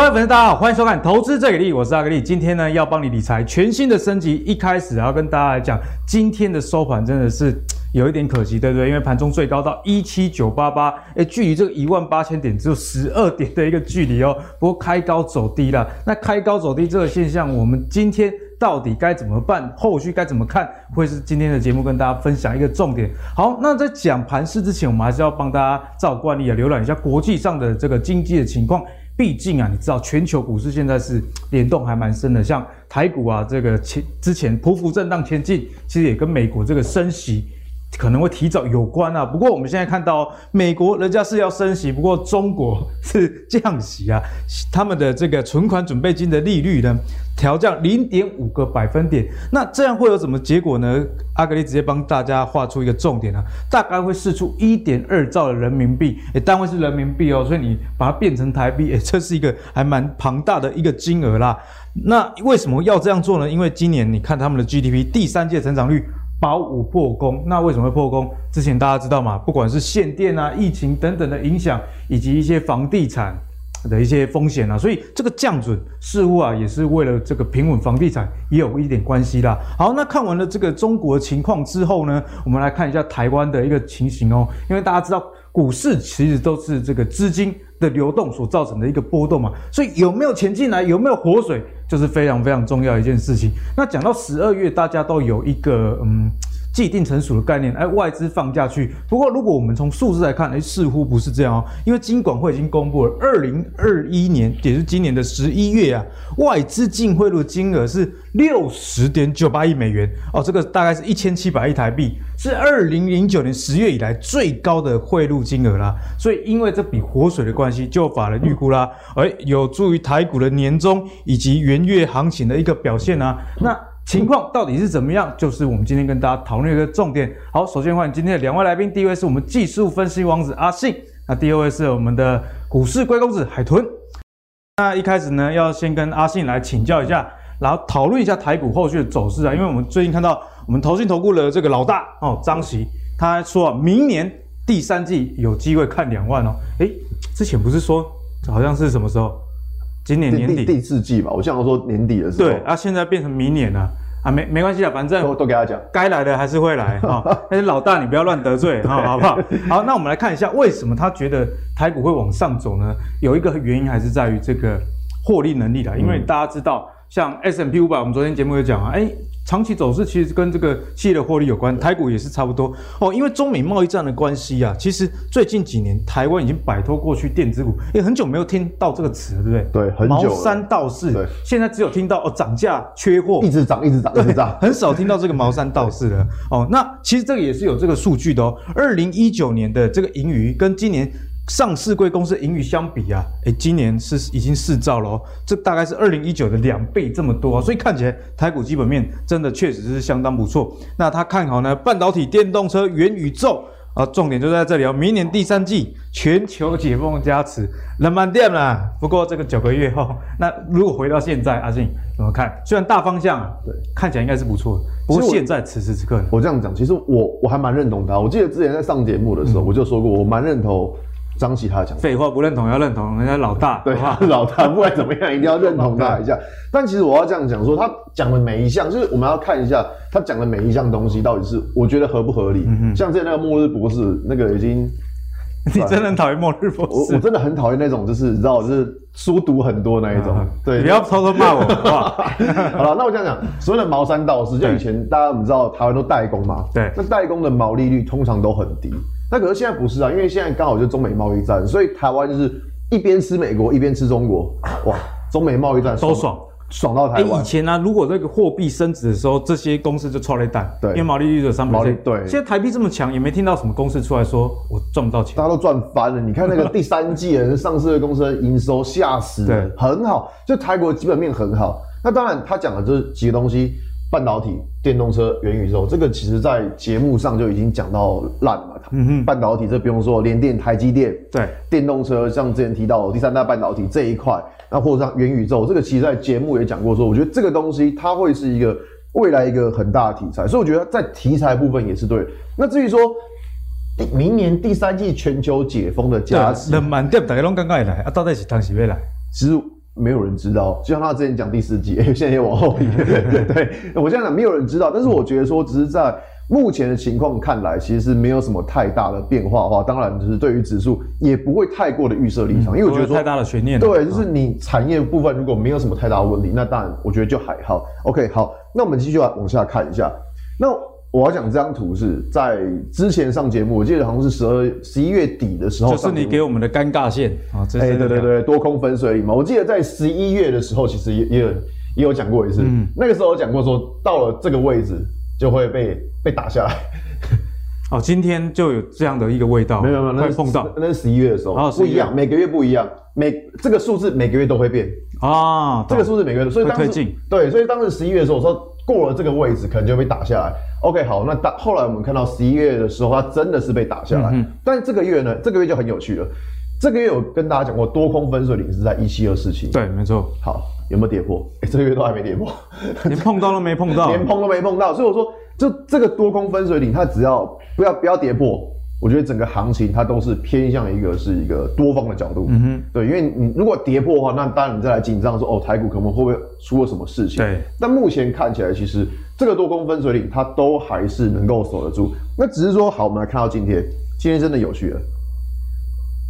各位粉丝，大家好，欢迎收看《投资最给力》，我是阿格力。今天呢，要帮你理财，全新的升级。一开始要跟大家来讲，今天的收盘真的是有一点可惜，对不对？因为盘中最高到一七九八八，诶，距离这个一万八千点只有十二点的一个距离哦。不过开高走低了，那开高走低这个现象，我们今天到底该怎么办？后续该怎么看？会是今天的节目跟大家分享一个重点。好，那在讲盘势之前，我们还是要帮大家照惯例啊，浏览一下国际上的这个经济的情况。毕竟啊，你知道全球股市现在是联动还蛮深的，像台股啊，这个前之前匍匐震荡前进，其实也跟美国这个升息可能会提早有关啊。不过我们现在看到，美国人家是要升息，不过中国是降息啊，他们的这个存款准备金的利率呢，调降零点五个百分点，那这样会有什么结果呢？阿格力直接帮大家画出一个重点啊，大概会释出一点二兆的人民币，诶，单位是人民币哦，所以你把它变成台币，诶，这是一个还蛮庞大的一个金额啦。那为什么要这样做呢？因为今年你看他们的 GDP 第三届成长率保五破功，那为什么会破功？之前大家知道嘛，不管是限电啊、疫情等等的影响，以及一些房地产。的一些风险啊，所以这个降准似乎啊也是为了这个平稳房地产也有一点关系啦。好，那看完了这个中国情况之后呢，我们来看一下台湾的一个情形哦。因为大家知道股市其实都是这个资金的流动所造成的一个波动嘛，所以有没有钱进来，有没有活水，就是非常非常重要一件事情。那讲到十二月，大家都有一个嗯。既定成熟的概念，哎，外资放下去。不过，如果我们从数字来看，哎，似乎不是这样哦。因为金管会已经公布了，二零二一年，也就是今年的十一月啊，外资净汇入金额是六十点九八亿美元哦，这个大概是一千七百亿台币，是二零零九年十月以来最高的汇入金额啦。所以，因为这笔活水的关系，就法人预估啦，哎，有助于台股的年终以及元月行情的一个表现啊。那情况到底是怎么样？就是我们今天跟大家讨论一个重点。好，首先欢迎今天的两位来宾，第一位是我们技术分析王子阿信，那第二位是我们的股市龟公子海豚。那一开始呢，要先跟阿信来请教一下，然后讨论一下台股后续的走势啊。因为我们最近看到我们投信投顾的这个老大哦张琦，他说啊，明年第三季有机会看两万哦。诶，之前不是说好像是什么时候？今年年底第，第四季吧，我想说年底的时候。对啊，现在变成明年了啊，没没关系啊，反正都都给他讲，该来的还是会来啊。但是老大，你不要乱得罪哈，好不好？好，那我们来看一下，为什么他觉得台股会往上走呢？有一个原因还是在于这个获利能力的，因为大家知道，像 S&P 500，我们昨天节目有讲啊，哎。长期走势其实跟这个企业的获利有关，台股也是差不多哦。因为中美贸易战的关系啊，其实最近几年台湾已经摆脱过去电子股，也很久没有听到这个词了，对不对？对，很久。毛三到四，对，现在只有听到哦涨价、缺货，一直涨，一直涨，一直涨，很少听到这个毛三道四了哦。那其实这个也是有这个数据的哦。二零一九年的这个盈余跟今年。上市贵公司盈余相比啊，诶，今年是已经四兆了哦，这大概是二零一九的两倍这么多啊，所以看起来台股基本面真的确实是相当不错。那他看好呢，半导体、电动车、元宇宙啊，重点就在这里哦。明年第三季全球解封加持，冷满店啦。不过这个九个月后，那如果回到现在，阿信怎么看？虽然大方向对看起来应该是不错的，不过现在此时此刻呢，我这样讲，其实我我还蛮认同他。我记得之前在上节目的时候，嗯、我就说过，我蛮认同。张琦他讲废话不认同要认同，人家老大 对吧？老大不管怎么样，一定要认同他一下。但其实我要这样讲说，他讲的每一项，就是我们要看一下他讲的每一项东西到底是我觉得合不合理。嗯，像之前那个末日博士，那个已经，你真的很讨厌末日博士？我我真的很讨厌那种，就是你知道，就是书读很多那一种。对，你不要偷偷骂我，好了，那我这样讲，所谓的毛山道士，就以前大家我们知道台湾都代工嘛，对，那代工的毛利率通常都很低。那可是现在不是啊，因为现在刚好就中美贸易战，所以台湾就是一边吃美国一边吃中国，哇，中美贸易战都爽，爽到台湾。欸、以前呢、啊，如果这个货币升值的时候，这些公司就超雷蛋，对，因为毛利率有三百。对，现在台币这么强，也没听到什么公司出来说我赚不到钱，大家都赚翻了。你看那个第三季的上市的公司的营收吓死了，对，很好，就台国基本面很好。那当然他讲的就是几个东西。半导体、电动车、元宇宙，这个其实在节目上就已经讲到烂了嘛。嗯哼，半导体这不用说，联电、台积电。对，电动车像之前提到的第三代半导体这一块，那或者像元宇宙，这个其实在节目也讲过说，我觉得这个东西它会是一个未来一个很大的题材，所以我觉得在题材部分也是对。那至于说明年第三季全球解封的加持，冷满店大家拢刚刚来啊，到底是当时未来？其实。没有人知道，就像他之前讲第四季，哎，现在也往后移。对，我现在讲没有人知道，但是我觉得说，只是在目前的情况看来，其实是没有什么太大的变化的话，当然就是对于指数也不会太过的预设立场，嗯、因为我觉得说太大的悬念。对，就是你产业部分如果没有什么太大的问题，那当然我觉得就还好。OK，好，那我们继续往下看一下，那。我要讲这张图是在之前上节目，我记得好像是十二、十一月底的时候，就是你给我们的尴尬线啊，哎、欸，对对对，多空分水岭嘛。我记得在十一月的时候，其实也也有也有讲过一次，嗯、那个时候我讲过说，到了这个位置就会被被打下来。哦，今天就有这样的一个味道，没有没有，那是碰到。那是十一月的时候，哦、不一样，每个月不一样，每这个数字每个月都会变。啊，这个数字每个月都，所以当时对，所以当时十一月的时候，我说过了这个位置，可能就被打下来。OK，好，那到后来我们看到十一月的时候，它真的是被打下来。嗯，但是这个月呢，这个月就很有趣了。这个月有跟大家讲过，多空分水岭是在一七二四七。对，没错。好，有没有跌破？哎，这个月都还没跌破，连碰到都没碰到，连碰都没碰到。所以我说，就这个多空分水岭，它只要不要不要跌破，我觉得整个行情它都是偏向一个是一个多方的角度。嗯哼，对，因为你如果跌破的话，那当然你再来紧张说，哦，台股可能会不会出了什么事情？对。但目前看起来，其实。这个多空分水岭，它都还是能够守得住。那只是说，好，我们来看到今天，今天真的有趣了。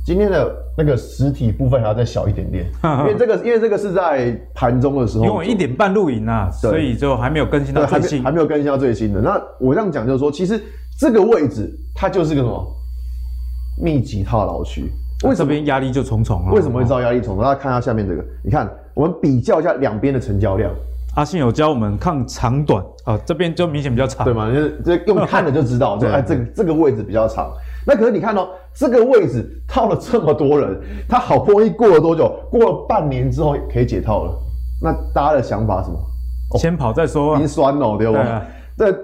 今天的那个实体部分还要再小一点点，因为这个，因为这个是在盘中的时候，因为我一点半录影啊，所以就还没有更新到最新，还没有更新到最新的。那我这样讲就是说，其实这个位置它就是个什么密集套牢区，为什么压力就重重啊？为什么会造压力重重？大家看一下下面这个，你看，我们比较一下两边的成交量。阿信有教我们看长短啊，这边就明显比较长，对吗？就是这用看的就知道，就哎这个这个位置比较长。那可是你看哦，这个位置套了这么多人，他好不容易过了多久？过了半年之后可以解套了。那大家的想法是什么？先跑再说，已经酸了，对吧？对，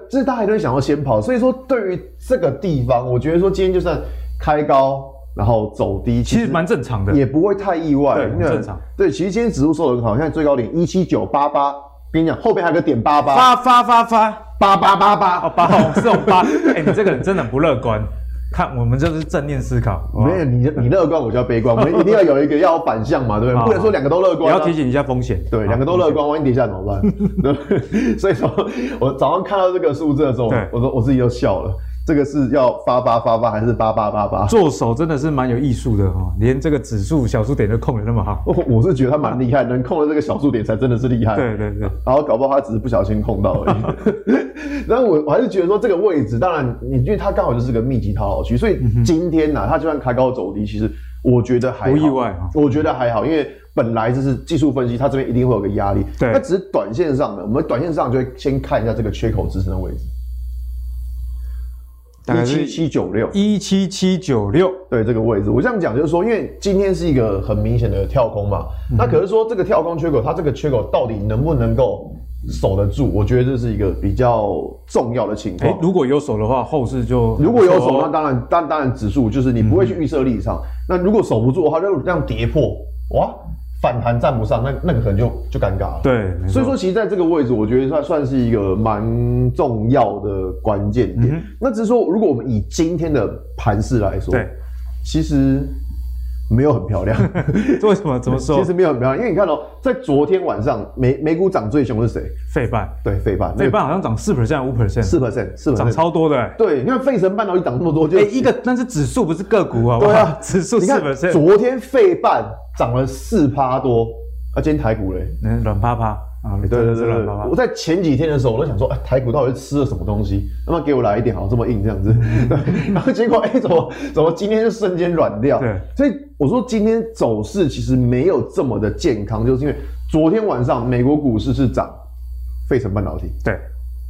这大家都会想要先跑。所以说，对于这个地方，我觉得说今天就算开高，然后走低，其实蛮正常的，也不会太意外，对，很正常。对，其实今天指数收的很好，现在最高点一七九八八。跟你讲，后边还有个点八八，发发发发八八八八哦，八哦这种八，哎，你这个人真的不乐观。看，我们就是正面思考，没有你你乐观，我就要悲观，我们一定要有一个要反向嘛，对不对？不能说两个都乐观。你要提醒一下风险，对，两个都乐观，万一跌下怎么办？对，所以说我早上看到这个数字的时候，我说我自己就笑了。这个是要发发发发还是八八八八？做手真的是蛮有艺术的哈，连这个指数小数点都控得那么好。我是觉得他蛮厉害，能控的这个小数点才真的是厉害。对对对，然后搞不好他只是不小心控到而已。然后我我还是觉得说这个位置，当然你因为它刚好就是个密集套牢区，所以今天呢、啊，它就算开高走低，其实我觉得还好，不意外。啊我觉得还好，因为本来就是技术分析，它这边一定会有个压力。对，那只是短线上的，我们短线上就会先看一下这个缺口支撑的位置。一七七九六，一七七九六，对这个位置，我这样讲就是说，因为今天是一个很明显的跳空嘛，嗯、那可是说这个跳空缺口，它这个缺口到底能不能够守得住？我觉得这是一个比较重要的情况。如果有守的话，后市就如果有守，那当然，当当然指数就是你不会去预设立场。嗯、那如果守不住的话，就这样跌破，哇！反弹站不上，那那个可能就就尴尬了。对，所以说其实在这个位置，我觉得算算是一个蛮重要的关键点。嗯、那只是说，如果我们以今天的盘势来说，对，其实。没有很漂亮，为什么？怎么说？其实没有很漂亮，因为你看哦，在昨天晚上美美股涨最凶的是谁？费半，对，费半，费半好像涨四 percent、五 percent，四 percent，四 percent，涨超多的。对，你看费城半导体涨那么多，就一个，但是指数不是个股啊。对啊，指数四 percent。昨天费半涨了四趴多，啊，今天台股嘞，嗯，软趴趴。啊，对对对对，我在前几天的时候，我都想说，哎，台股到底是吃了什么东西？那么给我来一点，好像这么硬这样子。对，然后结果，哎，怎么怎么今天就瞬间软掉？对，所以我说今天走势其实没有这么的健康，就是因为昨天晚上美国股市是涨，费城半导体。对，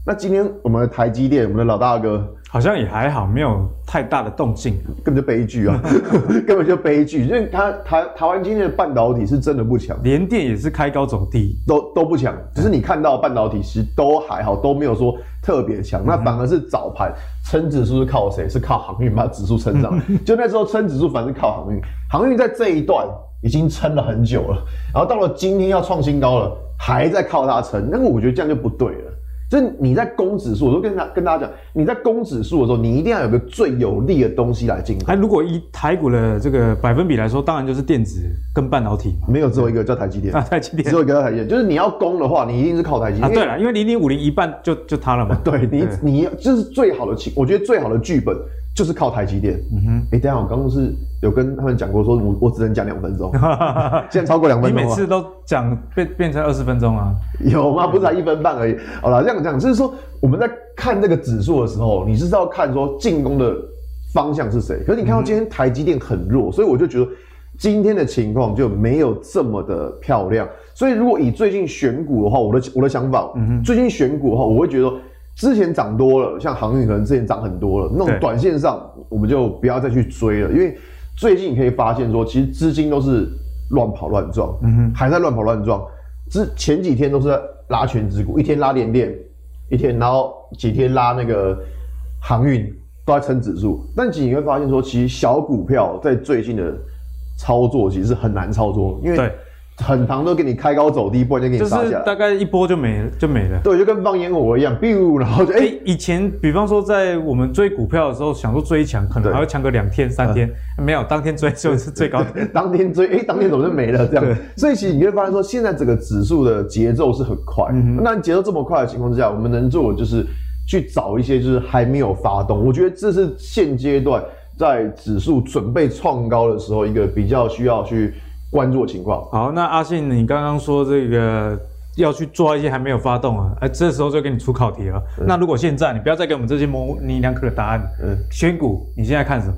那今天我们的台积电，我们的老大哥。好像也还好，没有太大的动静，根本就悲剧啊，根本就悲剧。因为它台台湾今天的半导体是真的不强，联电也是开高走低，都都不强。只是你看到半导体其实都还好，都没有说特别强。那反而是早盘撑指数是靠谁？是靠航运把指数撑上。就那时候撑指数反正是靠航运，航运在这一段已经撑了很久了，然后到了今天要创新高了，还在靠它撑。那个我觉得这样就不对了。就是你在攻指数，我都跟大跟大家讲，你在攻指数的时候，你一定要有个最有利的东西来进攻。哎，如果以台股的这个百分比来说，当然就是电子跟半导体嘛。没有只有一个叫台积电啊，台积电只有一个叫台积电，就是你要攻的话，你一定是靠台积电。啊，对了，因为零零五零一半就就它了嘛。对你，对你就是最好的情，我觉得最好的剧本。就是靠台积电。嗯哼，哎、欸，等下我刚刚是有跟他们讲过，说我我只能讲两分钟，现在超过两分钟。你每次都讲变变成二十分钟啊？有吗？不是才一分半而已。好了，这样讲就是说，我们在看这个指数的时候，你是要看说进攻的方向是谁。可是你看到今天台积电很弱，所以我就觉得今天的情况就没有这么的漂亮。所以如果以最近选股的话，我的我的想法，嗯哼，最近选股的话，我会觉得。之前涨多了，像航运可能之前涨很多了，那种短线上我们就不要再去追了，因为最近你可以发现说，其实资金都是乱跑乱撞，嗯哼，还在乱跑乱撞。之前几天都是在拉全指股，一天拉联电，一天然后几天拉那个航运都在撑指数，但其实你会发现说，其实小股票在最近的操作其实是很难操作，因为。很长都给你开高走低，不然就给你杀下来，大概一波就没了，就没了。对，就跟放烟火一样，biu，然后就哎、欸，以前比方说在我们追股票的时候，想说追强，可能还会强个两天三天，嗯、没有，当天追就是最高点。当天追，哎、欸，当天怎么就没了？这样。所以其实你会发现说，现在整个指数的节奏是很快。嗯、那节奏这么快的情况之下，我们能做的就是去找一些就是还没有发动。我觉得这是现阶段在指数准备创高的时候，一个比较需要去。关注的情况。好，那阿信，你刚刚说这个要去抓一些还没有发动啊，哎，这时候就给你出考题了。嗯、那如果现在你不要再给我们这些模棱两可的答案，嗯，选股你现在看什么？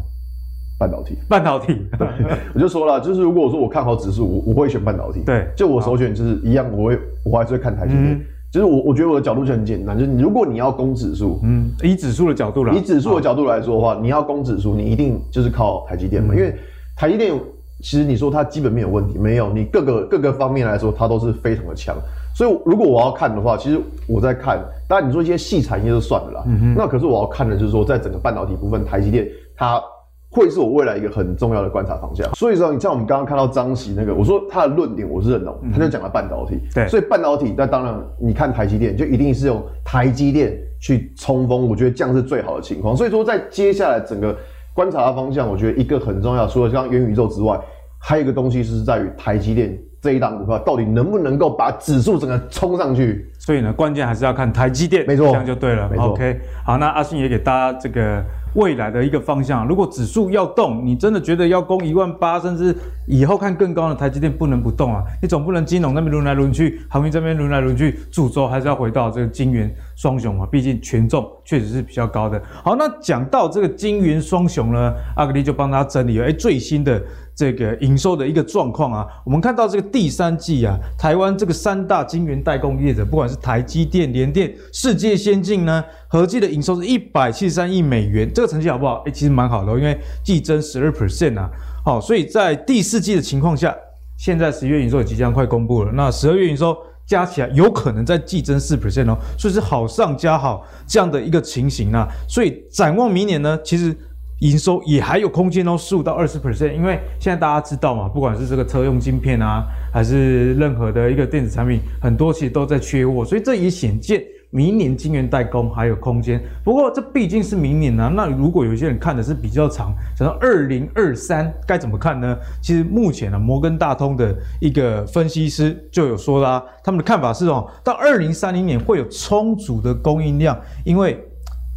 半导体。半导体。对，我就说了，就是如果我说我看好指数，我我会选半导体。对，就我首选就是一样，我会我还是会看台积电。嗯、就是我我觉得我的角度就很简单，就是如果你要攻指数，嗯，以指数的角度来，以指数的角度来说的话，你要攻指数，你一定就是靠台积电嘛，嗯、因为台积电。其实你说它基本面有问题没有？你各个各个方面来说，它都是非常的强。所以如果我要看的话，其实我在看。当然你说一些细产业就算了啦。嗯。那可是我要看的就是说，在整个半导体部分，台积电它会是我未来一个很重要的观察方向。所以说，你像我们刚刚看到张喜那个，我说他的论点我是认同，他就讲了半导体。对。所以半导体，那当然你看台积电就一定是用台积电去冲锋，我觉得这样是最好的情况。所以说，在接下来整个。观察的方向，我觉得一个很重要，除了像元宇宙之外，还有一个东西是在于台积电这一档股票到底能不能够把指数整个冲上去。所以呢，关键还是要看台积电，没错，这样就对了。OK，好，那阿信也给大家这个。未来的一个方向，如果指数要动，你真的觉得要攻一万八，甚至以后看更高的台积电不能不动啊！你总不能金融那边轮来轮去，航运这边轮来轮去，主轴还是要回到这个金圆双雄嘛，毕竟权重确实是比较高的。好，那讲到这个金圆双雄呢，阿格力就帮他整理了，哎，最新的。这个营收的一个状况啊，我们看到这个第三季啊，台湾这个三大晶圆代工业者，不管是台积电、联电、世界先进呢，合计的营收是一百七十三亿美元，这个成绩好不好？哎，其实蛮好的，因为季增十二 percent 啊，好，所以在第四季的情况下，现在十月营收也即将快公布了，那十二月营收加起来有可能再季增四 percent 哦，所以是好上加好这样的一个情形啊，所以展望明年呢，其实。营收也还有空间哦，十五到二十 percent，因为现在大家知道嘛，不管是这个车用晶片啊，还是任何的一个电子产品，很多其实都在缺货，所以这也显见明年晶圆代工还有空间。不过这毕竟是明年啊，那如果有些人看的是比较长，想到二零二三该怎么看呢？其实目前呢、啊，摩根大通的一个分析师就有说啦，他们的看法是哦，到二零三零年会有充足的供应量，因为。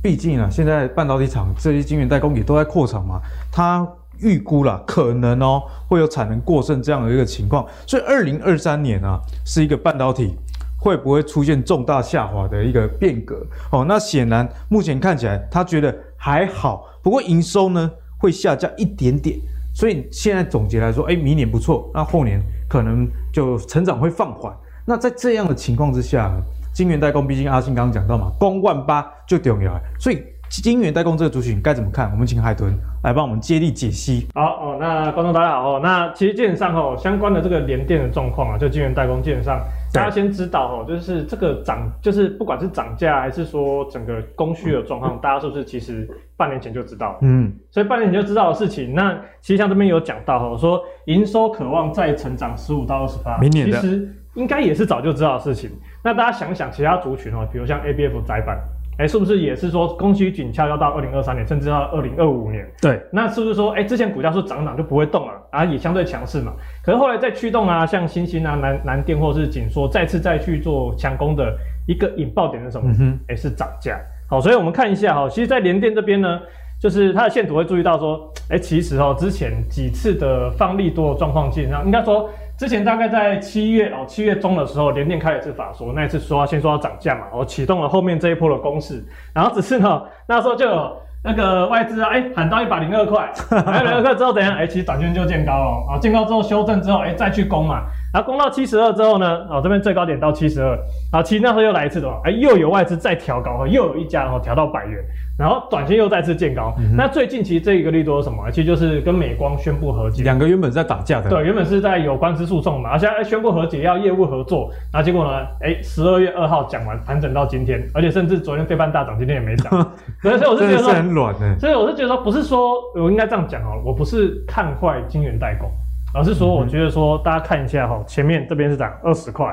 毕竟啊，现在半导体厂这些晶圆代工也都在扩厂嘛，他预估了可能哦会有产能过剩这样的一个情况，所以二零二三年啊是一个半导体会不会出现重大下滑的一个变革哦？那显然目前看起来他觉得还好，不过营收呢会下降一点点，所以现在总结来说，哎，明年不错，那后年可能就成长会放缓。那在这样的情况之下。晶圆代工，毕竟阿信刚刚讲到嘛，公万八就重要，所以晶圆代工这个族群该怎么看？我们请海豚来帮我们接力解析。好哦，那观众大家好哦，那其实基本上哦，相关的这个联电的状况啊，就晶圆代工基本上大家先知道哦，就是这个涨，就是不管是涨价还是说整个供需的状况，嗯、大家是不是其实半年前就知道？嗯，所以半年前就知道的事情，那其实像这边有讲到哦，说营收渴望再成长十五到二十八，明年其实应该也是早就知道的事情。那大家想想其他族群哦，比如像 ABF 载板。哎，是不是也是说供需紧俏，要到二零二三年，甚至到二零二五年？对，那是不是说，哎，之前股价是涨涨就不会动了，啊，也相对强势嘛？可是后来再驱动啊，像新兴啊、南南电或是紧缩，再次再去做强攻的一个引爆点是什么？嗯哎，是涨价。好，所以我们看一下哈，其实，在联电这边呢，就是它的线图会注意到说，哎，其实哦，之前几次的放利多的状况基本上应该说。之前大概在七月哦，七月中的时候，联电开了一次法说，那一次说先说要涨价嘛，然后启动了后面这一波的攻势，然后只是呢，那时候就有那个外资啊，哎、喊到一百零二块，一百零二块之后怎样？哎、其实短线就见高了，啊，见高之后修正之后，哎、再去攻嘛。然后攻到七十二之后呢，哦，这边最高点到七十二，啊，其实那时候又来一次的话，哎，又有外资再调高，又有一家哦调到百元，然后短线又再次见高。嗯、那最近其实这一个利多是什么？其实就是跟美光宣布和解，两个原本在打架的，对，原本是在有官司诉讼嘛，而现在宣布和解要业务合作，然后结果呢，哎，十二月二号讲完盘整到今天，而且甚至昨天费半大涨，今天也没涨，所以我是觉得说很软的，所以我是觉得说不是说我应该这样讲哦，我不是看坏晶圆代工。而是说，我觉得说，大家看一下哈，前面这边是涨二十块，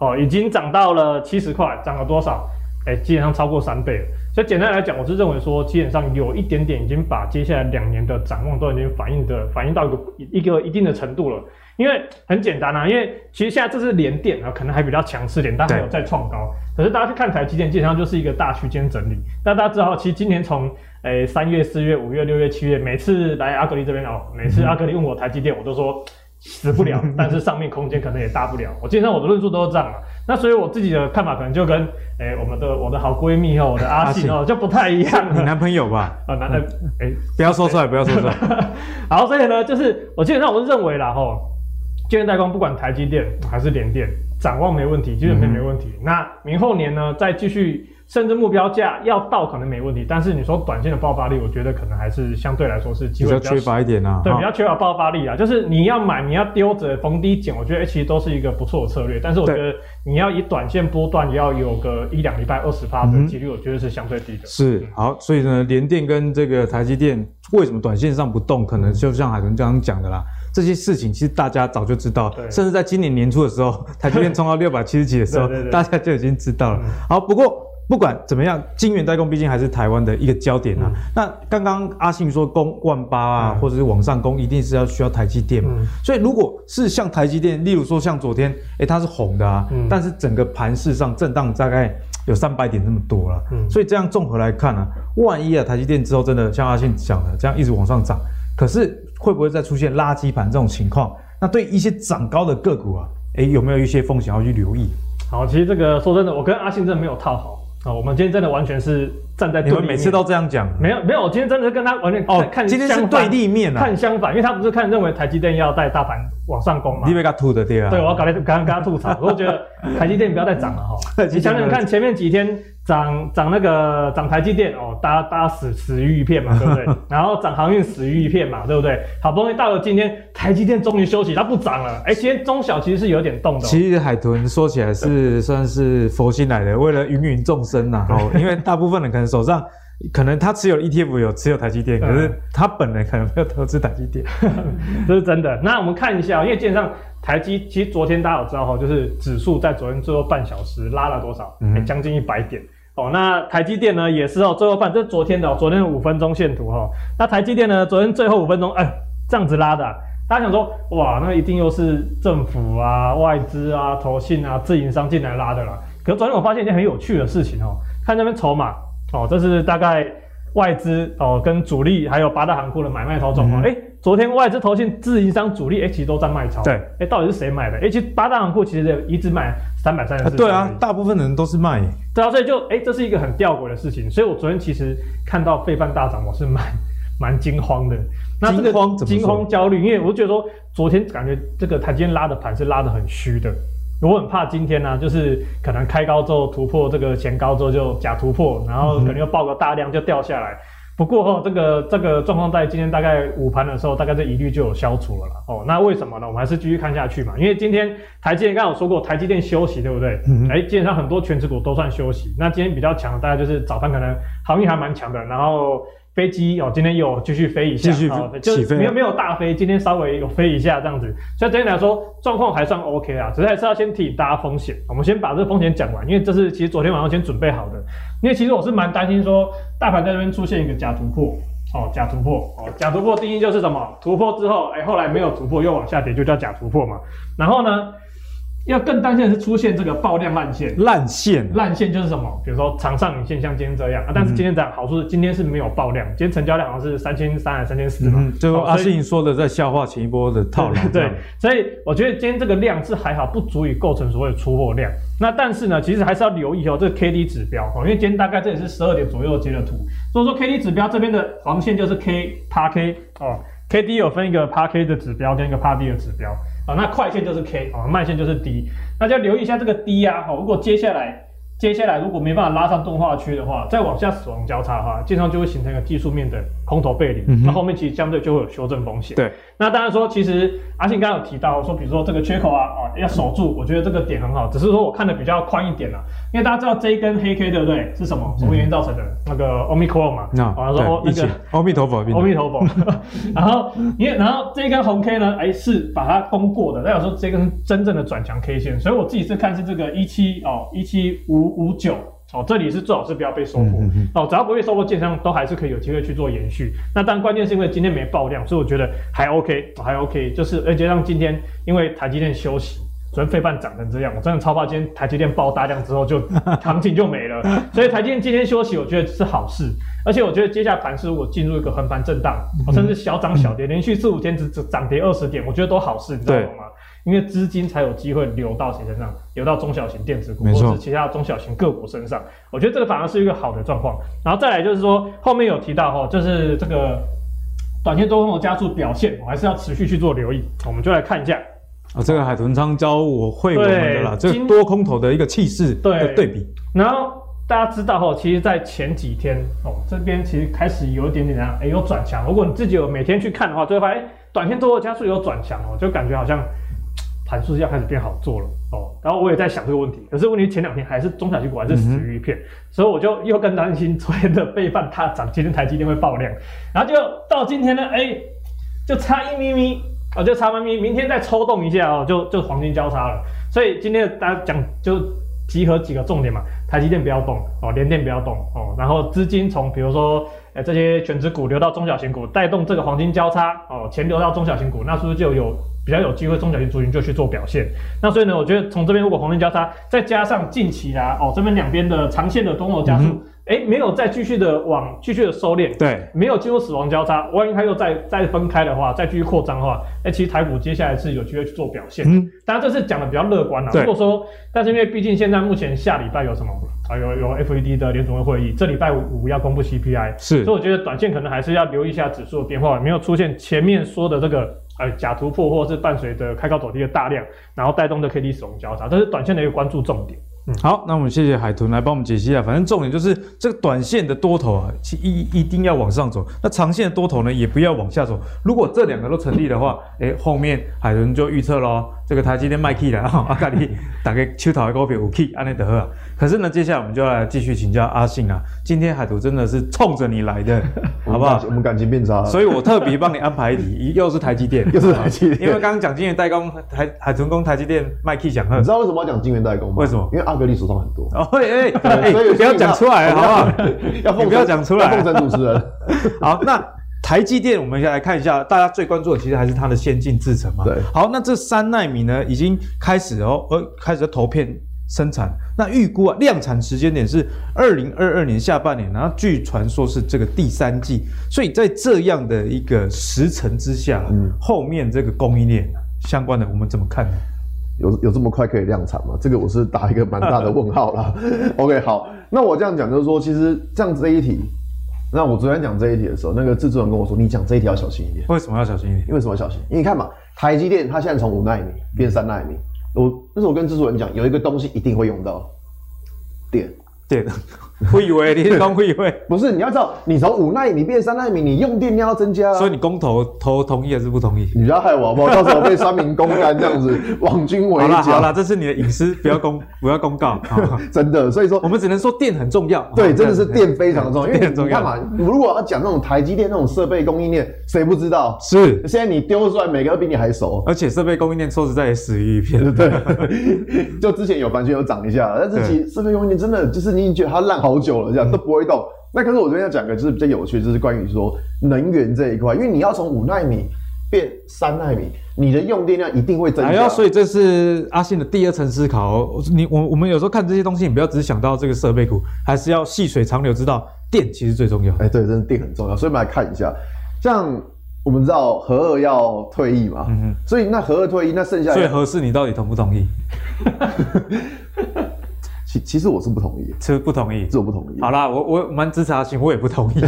哦，已经涨到了七十块，涨了多少？哎，基本上超过三倍了。所以简单来讲，我是认为说，基本上有一点点已经把接下来两年的展望都已经反映的反映到一个一个一定的程度了。因为很简单啊，因为其实现在这是联电啊，可能还比较强势点，但还有再创高。可是大家去看台积电，基本上就是一个大区间整理。那大家知道，其实今年从诶，三月、四月、五月、六月、七月，每次来阿格力这边哦，每次阿格力问我台积电，我都说死不了，但是上面空间可能也大不了。我基本上我的论述都是这样嘛。那所以我自己的看法可能就跟诶我们的我的好闺蜜哦，我的阿信哦就不太一样。你男朋友吧？啊，男的诶，不要说出来，不要说出来。好，所以呢，就是我基本上我是认为啦吼，晶圆代工不管台积电还是联电，展望没问题，基本面没问题。嗯、那明后年呢，再继续。甚至目标价要到可能没问题，但是你说短线的爆发力，我觉得可能还是相对来说是机会比较，比较缺乏一点啊。对，比较缺乏爆发力啊。就是你要买，你要丢着逢低捡，我觉得其实都是一个不错的策略。但是我觉得你要以短线波段也要有个一两礼拜二十趴的几率，我觉得是相对低的。是好，所以呢，联电跟这个台积电为什么短线上不动？可能就像海豚刚刚讲的啦，这些事情其实大家早就知道，甚至在今年年初的时候，台积电冲到六百七十几的时候，对对对大家就已经知道了。好，不过。不管怎么样，晶圆代工毕竟还是台湾的一个焦点啊。嗯、那刚刚阿信说攻万八啊，嗯、或者是往上攻，一定是要需要台积电嘛。嗯、所以如果是像台积电，例如说像昨天，哎，它是红的啊，嗯、但是整个盘势上震荡大概有三百点那么多了。嗯、所以这样综合来看啊，万一啊台积电之后真的像阿信讲的这样一直往上涨，可是会不会再出现垃圾盘这种情况？那对一些涨高的个股啊，哎，有没有一些风险要去留意？好，其实这个说真的，我跟阿信真的没有套好。啊，我们今天真的完全是站在对立面，你们每次都这样讲，没有没有，我今天真的是跟他完全看哦，看今天是对立面啊，看相反，因为他不是看认为台积电要带大盘往上攻嘛，你被他吐的对啊，对，我要搞来刚刚跟他吐槽，我觉得台积电不要再涨了哈，你想想看前面几天。涨涨那个涨台积电哦，大家大家死死鱼一片嘛，对不对？然后涨航运死鱼一片嘛，对不对？好不容易到了今天，台积电终于休息，它不涨了。哎，今天中小其实是有点动的。其实海豚说起来是算是佛心来的，为了芸芸众生呐。哦，因为大部分人可能手上可能他持有 ETF 有持有台积电，可是他本人可能没有投资台积电，这是真的。那我们看一下，因为基本上台积其实昨天大家有知道哈，就是指数在昨天最后半小时拉了多少？哎，将近一百点。哦，那台积电呢也是哦，最后半这是昨天的哦，昨天的五分钟线图哈、哦。那台积电呢，昨天最后五分钟，哎，这样子拉的、啊，大家想说，哇，那一定又是政府啊、外资啊、投信啊、自营商进来拉的啦。可是昨天我发现一件很有趣的事情哦，看这边筹码哦，这是大概外资哦跟主力还有八大行库的买卖头总哦，哎、嗯。昨天外资投信自营商主力，哎，其实都在卖超。对，哎，到底是谁买的？哎，其实八大行库其实一直买三百三十四。对啊，大部分的人都是卖。对啊，所以就哎，这是一个很吊诡的事情。所以我昨天其实看到费半大涨，我是蛮 蛮惊慌的。那这个惊慌惊慌焦虑，因为我觉得说昨天感觉这个台积电拉的盘是拉的很虚的，我很怕今天呢、啊，就是可能开高之后突破这个前高之后就假突破，然后可能又爆个大量就掉下来。嗯不过哦，这个这个状况在今天大概午盘的时候，大概这疑虑就有消除了啦。哦，那为什么呢？我们还是继续看下去嘛。因为今天台积电刚刚有说过，台积电休息，对不对？嗯。哎，基本上很多全职股都算休息。那今天比较强的，大概就是早盘可能航运还蛮强的，然后。飞机哦，今天又继续飞一下，继续哦，就没有没有大飞，今天稍微有飞一下这样子，所以整体来说状况还算 OK 啊，只是还是要先提醒大家风险。我们先把这个风险讲完，因为这是其实昨天晚上先准备好的，因为其实我是蛮担心说大盘在这边出现一个假突破哦，假突破哦，假突破定义就是什么？突破之后，哎，后来没有突破又往下跌，就叫假突破嘛。然后呢？要更担心的是出现这个爆量烂线，烂线，烂线就是什么？比如说长上影线像今天这样啊，但是今天这样好处是今天是没有爆量，今天成交量好像是三千三还是三千四嘛？就阿信说的在消化前一波的套牢。对，所以我觉得今天这个量是还好，不足以构成所谓的出货量。那但是呢，其实还是要留意哦，这个 K D 指标哦，因为今天大概这里是十二点左右截的图，所以说 K D 指标这边的黄线就是 K 趴 K 哦，K D 有分一个趴 K 的指标跟一个趴 D 的指标。那快线就是 K 啊，慢线就是 D，大家留意一下这个 D 啊，如果接下来接下来如果没办法拉上动画区的话，再往下死亡交叉的话，经常就会形成一个技术面的空头背离，那、后面其实相对就会有修正风险。对，那当然说，其实阿信刚刚有提到说，比如说这个缺口啊，啊要守住，我觉得这个点很好，只是说我看的比较宽一点啦，因为大家知道这一根黑 K 对不对？是什么？什么原因造成的？那个 Omicron 嘛，啊，说哦那个阿弥陀佛，阿弥陀佛。然后因为然后这一根红 K 呢，哎是把它攻过的，代表说这根是真正的转强 K 线，所以我自己是看是这个一七哦一七五五九。哦，这里是最好是不要被收破、嗯、哦，只要不被收破，建商都还是可以有机会去做延续。那但关键是因为今天没爆量，所以我觉得还 OK，还 OK。就是而且让今天因为台积电休息，昨天费半涨成这样，我真的超怕今天台积电爆大量之后就 行情就没了。所以台积电今天休息，我觉得是好事。而且我觉得接下来盘是如果进入一个横盘震荡，嗯、甚至小涨小跌，连续四五天只只涨跌二十点，我觉得都好事，你知道吗？因为资金才有机会流到谁身上，流到中小型电子股或者是其他中小型个股身上。我觉得这个反而是一个好的状况。然后再来就是说，后面有提到哈，就是这个短线多空的加速表现，我还是要持续去做留意。我们就来看一下啊，这个海豚仓教我会我们的啦，对这个多空头的一个气势的对比。然后大家知道哈，其实，在前几天哦，这边其实开始有一点点这样，哎，有转强。如果你自己有每天去看的话，就会发现，哎，短线多空加速有转强哦，就感觉好像。盘数要开始变好做了哦，然后我也在想这个问题，可是问题前两天还是中小型股还是死鱼一片，嗯、所以我就又更担心昨天的备犯它涨，今天台积电会爆量，然后就到今天呢，哎、欸，就差一咪咪啊，就差一咪咪，明天再抽动一下哦，就就黄金交叉了，所以今天大家讲就集合几个重点嘛，台积电不要动哦，联电不要动哦，然后资金从比如说呃这些全值股流到中小型股，带动这个黄金交叉哦，钱流到中小型股，那是不是就有？比较有机会，中小型族群就去做表现。那所以呢，我觉得从这边如果黄金交叉，再加上近期啦，哦，这边两边的长线的多头加速，哎、没有再继续的往继续的收敛，对，没有进入死亡交叉，万一它又再再分开的话，再继续扩张的话，哎，其实台股接下来是有机会去做表现。嗯，当然这是讲的比较乐观了。对如果说，但是因为毕竟现在目前下礼拜有什么啊？有有 FED 的联储会会议，这礼拜五要公布 CPI，是，所以我觉得短线可能还是要留意一下指数的变化，没有出现前面说的这个。呃，假突破或者是伴随着开高走低的大量，然后带动的 K D 死亡交叉，这是短线的一个关注重点。嗯，好，那我们谢谢海豚来帮我们解析一下。反正重点就是这个短线的多头啊，一一定要往上走，那长线的多头呢，也不要往下走。如果这两个都成立的话，哎，后面海豚就预测喽，这个台积电卖气了 啊，阿咖喱打个秋桃的股票有气，安尼德啊。可是呢，接下来我们就要来继续请教阿信啊。今天海豚真的是冲着你来的，好不好？我们感情变差了，所以我特别帮你安排一题，又是台积电，又是台积电。因为刚刚讲晶圆代工，台海豚工台积电卖 K 讲，你知道为什么要讲晶圆代工吗？为什么？因为阿格力手上很多。哦，哎哎，所以不要讲出来，好不好？要不要讲出来？奉承主持人。好，那台积电，我们先来看一下，大家最关注的其实还是它的先进制程嘛。对。好，那这三纳米呢，已经开始哦，呃，开始投片。生产，那预估啊，量产时间点是二零二二年下半年，然后据传说是这个第三季，所以在这样的一个时程之下，嗯，后面这个供应链相关的我们怎么看呢？有有这么快可以量产吗？这个我是打一个蛮大的问号啦。OK，好，那我这样讲就是说，其实这样子这一题，那我昨天讲这一题的时候，那个制作人跟我说，你讲这一题要小心一点。为什么要小心一点？因为什么要小心？因为你看嘛，台积电它现在从五纳米变三纳米。我但是我跟制作人讲，有一个东西一定会用到，电，电，会为你讲会为，不是，你要知道，你从五纳米变三纳米，你用电量要增加，所以你公投投同意还是不同意？你不要害我好不好？到时候被三民公干这样子，网军围剿。好了好了，这是你的隐私，不要公不要公告。真的，所以说我们只能说电很重要。对，真的是电非常重要，因为你看嘛，如果要讲那种台积电那种设备供应链，谁不知道？是，现在你丢出来，每个都比你还熟，而且设备供应链说实在也死于一片。对，就之前有完全有涨一下，但是其实设备供应链真的就是你觉得它烂好久了，这样都。不会动。那可是我这边要讲个，就是比较有趣，就是关于说能源这一块，因为你要从五纳米变三纳米，你的用电量一定会增加。哎，所以这是阿信的第二层思考。你我我们有时候看这些东西，你不要只想到这个设备股，还是要细水长流，知道电其实最重要。哎，对，真的电很重要。所以我们来看一下，像我们知道核二要退役嘛，嗯，所以那核二退役，那剩下所以合适，你到底同不同意？其其实我是不同意，是不同意，是我不同意。好啦，我我蛮支持阿信，我也不同意。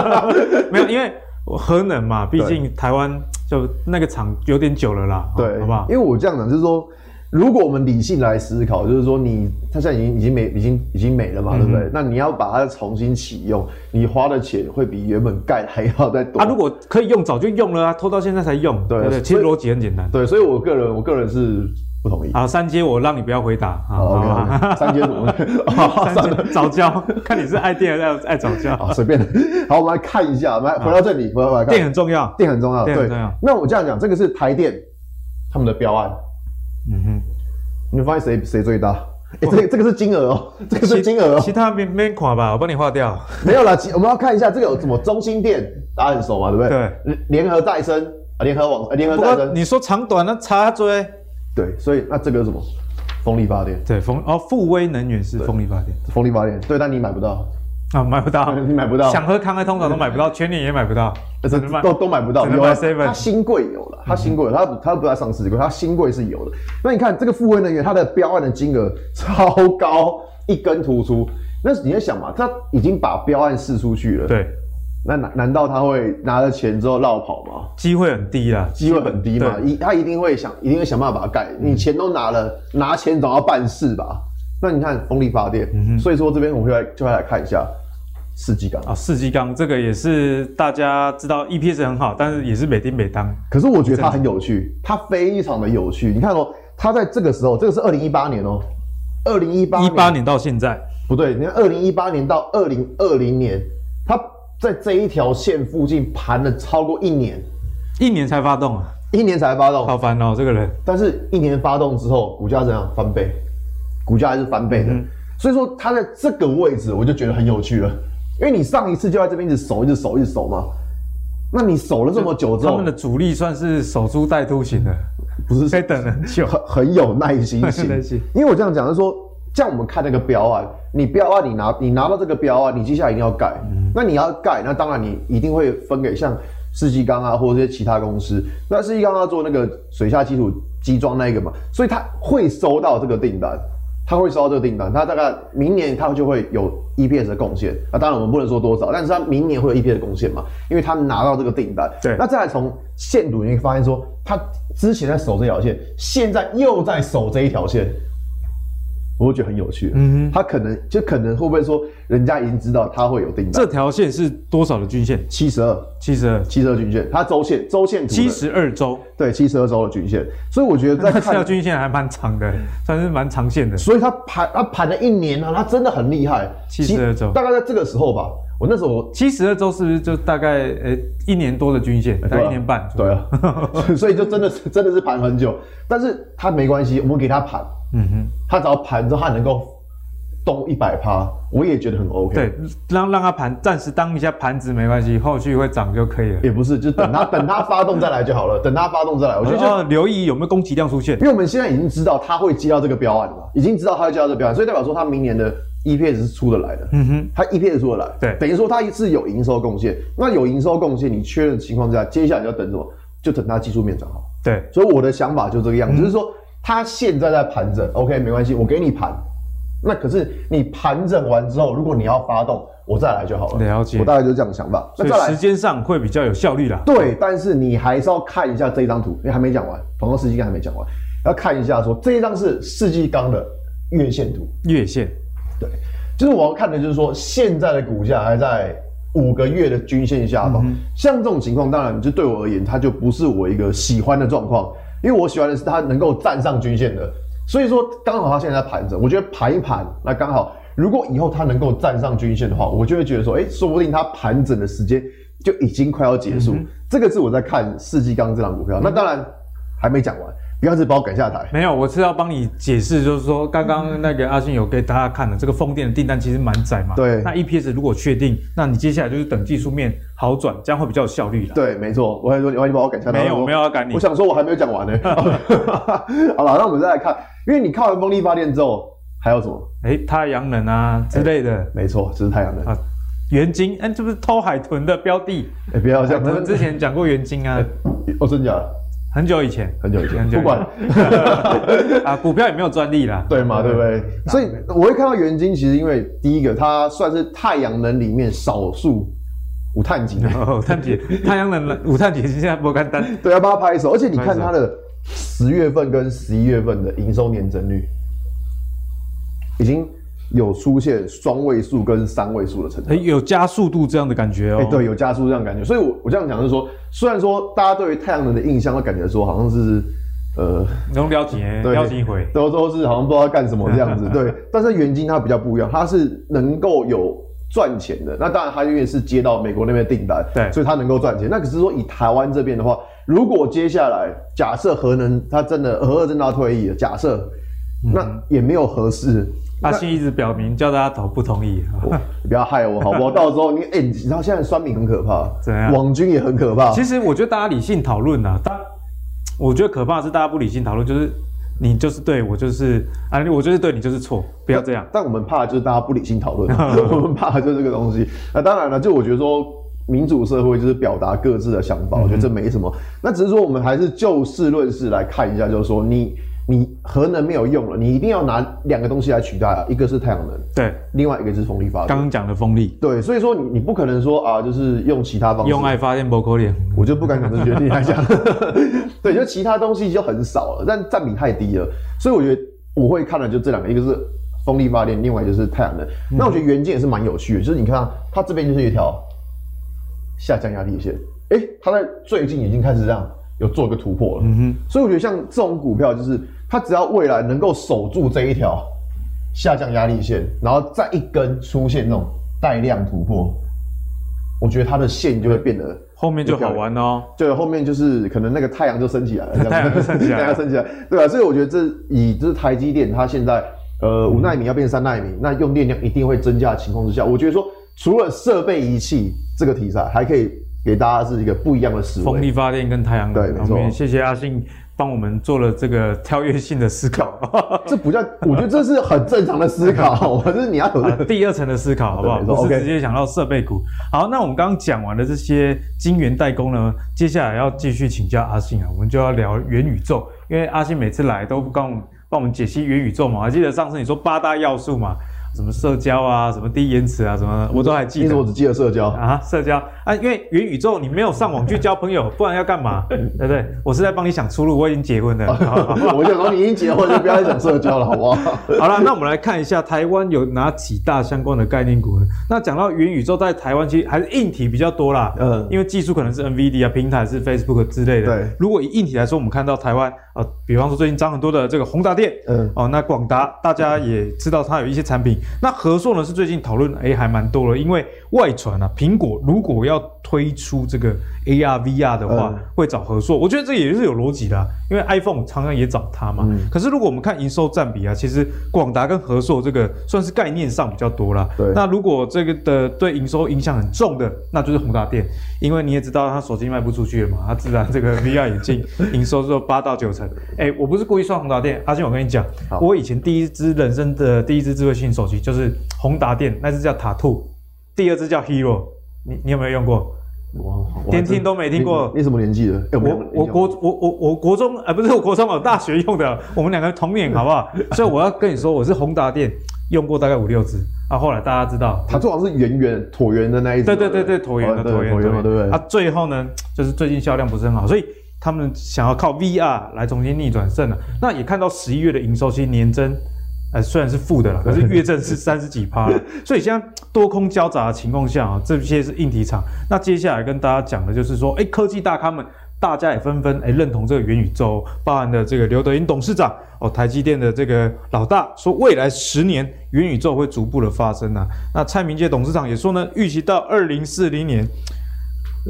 没有，因为核能嘛，毕竟台湾就那个厂有点久了啦，对，好不好？因为我这样讲就是说，如果我们理性来思考，就是说你它现在已经已经没已经已经没了嘛，嗯、对不对？那你要把它重新启用，你花的钱会比原本盖还要再多。啊，如果可以用，早就用了啊，拖到现在才用，对对，对？其实逻辑很简单。对，所以我个人我个人是。不同意。好，三阶我让你不要回答。好，三阶怎么？三阶早教，看你是爱电还是爱早教。好，随便。好，我们来看一下，来回到这里，回来看。电很重要，电很重要，对。那我这样讲，这个是台电他们的标案。嗯哼，你们发现谁谁最大？哎，这个这个是金额哦，这个是金额哦。其他没没款吧？我帮你划掉。没有啦，我们要看一下这个有什么中心电，大家很熟嘛，对不对？对。联合再生啊，联合网，联合再生。你说长短那差追。对，所以那这个是什么？风力发电。对，风哦，富威能源是风力发电。风力发电，对，但你买不到啊，买不到，你买不到。想喝康爱通常都买不到，全年也买不到，这都都买不到。有啊，它新贵有了，它新贵，它它不在上市柜，它新贵是有的。那你看这个富威能源，它的标案的金额 超高，一根突出。那你在想嘛，它已经把标案试出去了。对。那难难道他会拿了钱之后落跑吗？机会很低啦，机会很低嘛，一他一定会想，一定会想办法把它盖。你钱都拿了，拿钱总要办事吧？那你看风力发电，所以说这边我们就来就来看一下四季钢啊，四季钢这个也是大家知道 EPS 很好，但是也是每丁每当。可是我觉得它很有趣，它非常的有趣。你看哦，它在这个时候，这个是二零一八年哦，二零一八一八年到现在不对，你看二零一八年到二零二零年，它。在这一条线附近盘了超过一年，一年才发动啊！一年才发动，好烦哦，这个人。但是一年发动之后，股价怎样翻倍？股价还是翻倍的。嗯、所以说，它在这个位置，我就觉得很有趣了。因为你上一次就在这边一直守，一直守，一直守嘛。那你守了这么久之后，他们的主力算是守株待兔型的，不是？可以等很久，很很有耐心型。因为我这样讲，就是说。像我们看那个标案，你标案你拿你拿到这个标案，你接下来一定要盖。嗯、那你要盖，那当然你一定会分给像世纪钢啊，或者这些其他公司。那世纪钢要做那个水下基础基桩那个嘛，所以他会收到这个订单，他会收到这个订单，他大概明年他就会有 EPS 的贡献。那当然我们不能说多少，但是他明年会有 EPS 的贡献嘛，因为他拿到这个订单。对。那再来从线图你会发现说，他之前在守这条线，现在又在守这一条线。我会觉得很有趣，嗯哼，他可能就可能会不会说，人家已经知道他会有订单。这条线是多少的均线？七十二，七十二，七十二均线。它周线，周线图七十二周，对，七十二周的均线。所以我觉得这条均线还蛮长的，算是蛮长线的。所以它盘，它盘了一年啊，它真的很厉害。七十二周，大概在这个时候吧。我那时候七十二周是不是就大概呃、欸、一年多的均线，大概一年半？对啊，所以就真的是真的是盘很久，但是它没关系，我们给它盘。嗯哼，他只要盘之后，他能够动一百趴，我也觉得很 OK。对，让让他盘，暂时当一下盘子没关系，后续会涨就可以了。也不是，就等他 等他发动再来就好了。等他发动再来，我觉得就要留意有没有供给量出现。因为我们现在已经知道他会接到这个标案了，已经知道他会接到这个标案，所以代表说他明年的 EPS 是出得来的。嗯哼，它 EPS 出得来，对，等于说它是有营收贡献。那有营收贡献，你确认的情况之下，接下来就要等什么？就等它技术面转好。对，所以我的想法就这个样子，嗯、就是说。它现在在盘整，OK，没关系，我给你盘。那可是你盘整完之后，如果你要发动，我再来就好了。了解，我大概就是这样的想法。那再来时间上会比较有效率啦。对，但是你还是要看一下这一张图，因为还没讲完，广告世纪钢还没讲完，要看一下说这一张是世纪钢的月线图。月线，对，就是我要看的就是说现在的股价还在五个月的均线下方，嗯、像这种情况，当然就对我而言，它就不是我一个喜欢的状况，因为我喜欢的是它能够站上均线的。所以说，刚好它现在在盘整，我觉得盘一盘，那刚好，如果以后它能够站上均线的话，我就会觉得说，哎、欸，说不定它盘整的时间就已经快要结束。嗯、这个是我在看世纪钢这档股票，嗯、那当然还没讲完。不要是把我赶下台，没有，我是要帮你解释，就是说刚刚那个阿信有给大家看的这个风电的订单其实蛮窄嘛。对。那 EPS 如果确定，那你接下来就是等技术面好转，这样会比较有效率的。对，没错。我还说你万一把我赶下台，没有，我没有要赶你。我想说我还没有讲完呢。好了，那我们再来看，因为你看完风力发电之后，还有什么？哎、欸，太阳能啊之类的。欸、没错，就是太阳能啊。元晶，哎、欸，这不是偷海豚的标的？哎、欸，不要这样。我们之前讲过元晶啊。欸、哦，真假的？很久以前，很久以前，不管。啊，股票也没有专利啦，对嘛，对。不对？所以我会看到元晶，其实因为第一个，它算是太阳能里面少数无碳级。的，碳级，太阳能无碳级现在不干单，对，要帮他拍手。而且你看它的十月份跟十一月份的营收年增率，已经。有出现双位数跟三位数的成长，有加速度这样的感觉哦。哎，对，有加速这样的感觉。所以我，我我这样讲就是说，虽然说大家对于太阳能的印象会感觉说好像是，呃，能了解，了解一回，都都是好像不知道干什么这样子。对，但是元晶它比较不一样，它是能够有赚钱的。那当然，它因为是接到美国那边订单，对，所以它能够赚钱。那可是说以台湾这边的话，如果接下来假设核能它真的核二真的要退役了，假设，那也没有合适。阿信一直表明叫大家投不同意，你不要害我好不好？到时候你哎，你知道现在酸民很可怕，怎样？网军也很可怕。其实我觉得大家理性讨论啊，大，我觉得可怕的是大家不理性讨论，就是你就是对我就是啊，我就是对你就是错，不要这样。但我们怕的就是大家不理性讨论，我们怕的就是这个东西。那当然了，就我觉得说民主社会就是表达各自的想法，我觉得这没什么。那只是说我们还是就事论事来看一下，就是说你。你核能没有用了，你一定要拿两个东西来取代啊，一个是太阳能，对，另外一个是风力发电。刚刚讲的风力，对，所以说你你不可能说啊，就是用其他方式用爱发电不可能，我就不敢讲这决定来讲，对，就其他东西就很少了，但占比太低了，所以我觉得我会看的就这两个，一个是风力发电，另外就是太阳能。嗯、那我觉得元件也是蛮有趣的，就是你看它这边就是一条下降压力线，哎、欸，它在最近已经开始这样。有做一个突破了，嗯哼，所以我觉得像这种股票，就是它只要未来能够守住这一条下降压力线，然后再一根出现那种带量突破，我觉得它的线就会变得后面就好玩哦。对，后面就是可能那个太阳就升起来了，太阳升起来，太阳升起来，对吧？所以我觉得这以就是台积电，它现在呃五纳米要变三纳米，那用电量一定会增加的情况之下，我觉得说除了设备仪器这个题材，还可以。给大家是一个不一样的思维，风力发电跟太阳能。对，没错。谢谢阿信帮我们做了这个跳跃性的思考。这不叫，我觉得这是很正常的思考。我是你要有、这个、第二层的思考，好不好？不是直接想到设备股。好，那我们刚刚讲完了这些晶圆代工呢，接下来要继续请教阿信啊，我们就要聊元宇宙，因为阿信每次来都帮我们帮我们解析元宇宙嘛。我还记得上次你说八大要素嘛。什么社交啊，什么低延迟啊，什么我都还记得。其实我只记得社交啊，社交啊，因为元宇宙你没有上网去交朋友，不然要干嘛？对不对？我是在帮你想出路。我已经结婚了，我就说你已经结婚了，就不要再讲社交了，好不好？好了，那我们来看一下台湾有哪几大相关的概念股呢？那讲到元宇宙，在台湾其实还是硬体比较多啦。嗯，因为技术可能是 NVIDIA 啊，平台是 Facebook 之类的。对，如果以硬体来说，我们看到台湾啊，比方说最近涨很多的这个宏达电，嗯，哦，那广达大家也知道它有一些产品，那和硕呢？是最近讨论哎，还蛮多了，因为外传啊，苹果如果要推出这个 AR VR 的话，嗯、会找和硕。我觉得这也是有逻辑的、啊，因为 iPhone 常常也找它嘛。嗯、可是如果我们看营收占比啊，其实广达跟和硕这个算是概念上比较多啦。对。那如果这个的对营收影响很重的，那就是宏达电，因为你也知道它手机卖不出去了嘛，它自然这个 VR 眼镜营收只有八到九成。哎，我不是故意算宏达电，阿信，我跟你讲，我以前第一支人生的第一支智慧型手机就是宏。宏达电那支叫塔兔，第二支叫 Hero，你你有没有用过？我连听都没听过。你，你什么年纪的？欸、我我国我我我国中啊，不是我国中，我大学用的。我们两个同年，好不好？所以我要跟你说，我是宏达电用过大概五六支啊。后来大家知道，它最好是圆圆椭圆的那一种。对对对对，椭圆的椭圆的，对不对？啊，最后呢，就是最近销量不是很好，所以他们想要靠 VR 来重新逆转胜了。那也看到十一月的营收其实年增。呃，虽然是负的了，可是 月增是三十几趴了。所以现在多空交杂的情况下啊，这些是硬体厂。那接下来跟大家讲的就是说，哎，科技大咖们，大家也纷纷哎认同这个元宇宙，包含的这个刘德英董事长哦，台积电的这个老大说，未来十年元宇宙会逐步的发生啊。那蔡明介董事长也说呢，预期到二零四零年。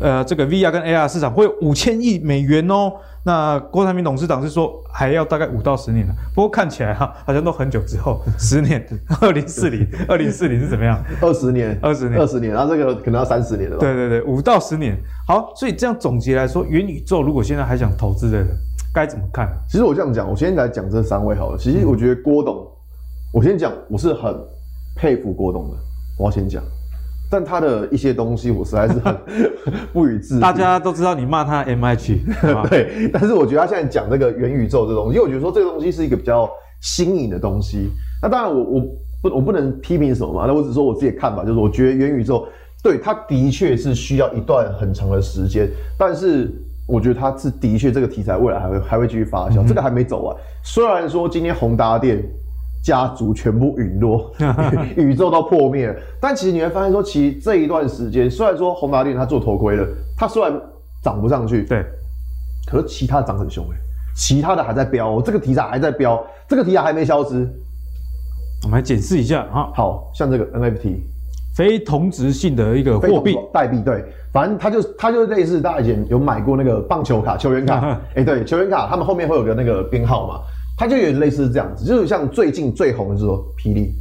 呃，这个 VR 跟 AR 市场会有五千亿美元哦。那郭台铭董事长是说还要大概五到十年呢。不过看起来哈，好像都很久之后，十年，二零四零，二零四零是怎么样？二十年，二十年，二十年，然后这个可能要三十年了吧？对对对，五到十年。好，所以这样总结来说，元宇宙如果现在还想投资的人，该怎么看？其实我这样讲，我先来讲这三位好了。其实我觉得郭董，嗯、我先讲，我是很佩服郭董的。我要先讲。但他的一些东西，我实在是很 不予置评。大家都知道你骂他 MH，对。但是我觉得他现在讲这个元宇宙这东西，因为我觉得说这个东西是一个比较新颖的东西。那当然我，我我不我不能批评什么嘛。那我只说我自己的看法，就是我觉得元宇宙对它的确是需要一段很长的时间。但是我觉得它是的确这个题材未来还会还会继续发酵，嗯、这个还没走完。虽然说今天宏达电。家族全部陨落，宇宙都破灭了。但其实你会发现说，其实这一段时间，虽然说宏达电它做头盔了，它虽然涨不上去，对，可是其他涨很凶哎，其他的还在飙哦，这个题材还在飙，这个题材还没消失。我们来解释一下啊，好像这个 NFT，非同质性的一个货币代币，对，反正它就它就类似大家以前有买过那个棒球卡、球员卡，哎、欸，对，球员卡，他们后面会有个那个编号嘛。它就有点类似这样子，就是像最近最红的是说霹雳，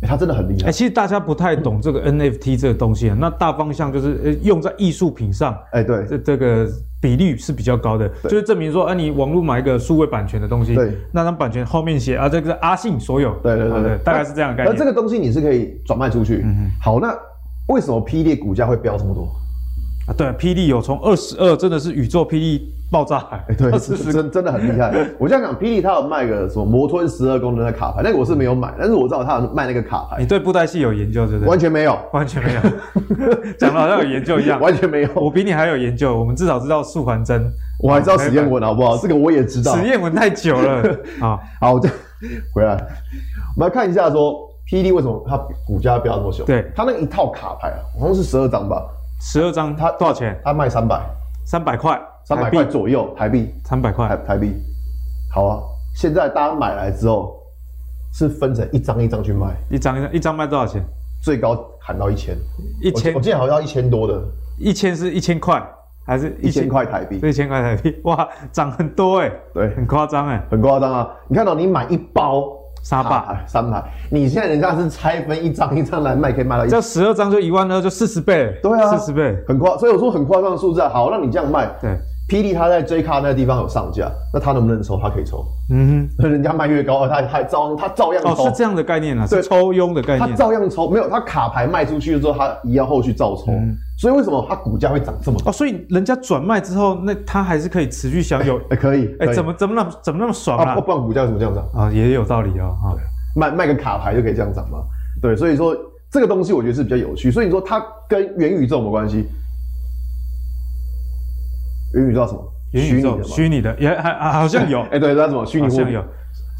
它真的很厉害。哎、欸，其实大家不太懂这个 NFT 这个东西啊，那大方向就是用在艺术品上，哎、欸，对，这这个比率是比较高的，就是证明说，啊，你网络买一个数位版权的东西，对，那张版权后面写啊，这个是阿信所有，对对对对，大概是这样的概念。而这个东西你是可以转卖出去。嗯嗯。好，那为什么霹雳股价会飙这么多？啊，对，霹雳有从二十二，真的是宇宙霹雳爆炸，哎、欸，对，是真真的很厉害。我这样讲，霹雳它有卖个什么魔吞十二功能的卡牌，那个我是没有买，但是我知道它有卖那个卡牌。你对布袋戏有研究，对不对？完全没有，完全没有，讲的好像有研究一样，完全没有。我比你还有研究，我们至少知道素还真，我还知道史艳文，好不好？这个我也知道。史艳文太久了啊，好，我再回来，我们来看一下说霹雳为什么它股价飙那么凶？对，它那一套卡牌啊，好像是十二张吧。十二张，它多少钱？它卖三百，三百块，三百块左右台币，三百块。台台币。好啊，现在大家买来之后，是分成一张一张去卖，一张一张，一张卖多少钱？最高喊到一千，一千，我记得好像要一千多的，一千是一千块，还是一千？块台币？一千块台币，哇，涨很多哎、欸，对，很夸张哎，很夸张啊！你看到你买一包。沙霸。三排，你现在人家是拆分一张一张来卖，可以卖到一，这十二张就一万二，就四十倍。对啊，四十倍，很夸，所以我说很夸张的数字啊。好，那你这样卖，对，霹雳他在 J 卡那个地方有上架，那他能不能抽？他可以抽。嗯哼，人家卖越高，他他照他照样抽。哦，是这样的概念啊，是抽佣的概念。他照样抽，没有他卡牌卖出去之后，他一样后续照抽。嗯所以为什么他股价会涨这么高？哦，所以人家转卖之后，那他还是可以持续享有。哎、欸欸，可以。哎、欸，怎么怎么那么怎么那么爽啊？啊不然股价为什么这样涨啊？也有道理哦。啊，卖卖个卡牌就可以这样涨吗？对，所以说这个东西我觉得是比较有趣。所以你说它跟元宇宙有没有关系？元宇宙什么？元宇宙虚拟的，也还好像有。哎、欸，对，那什么虚拟货币有。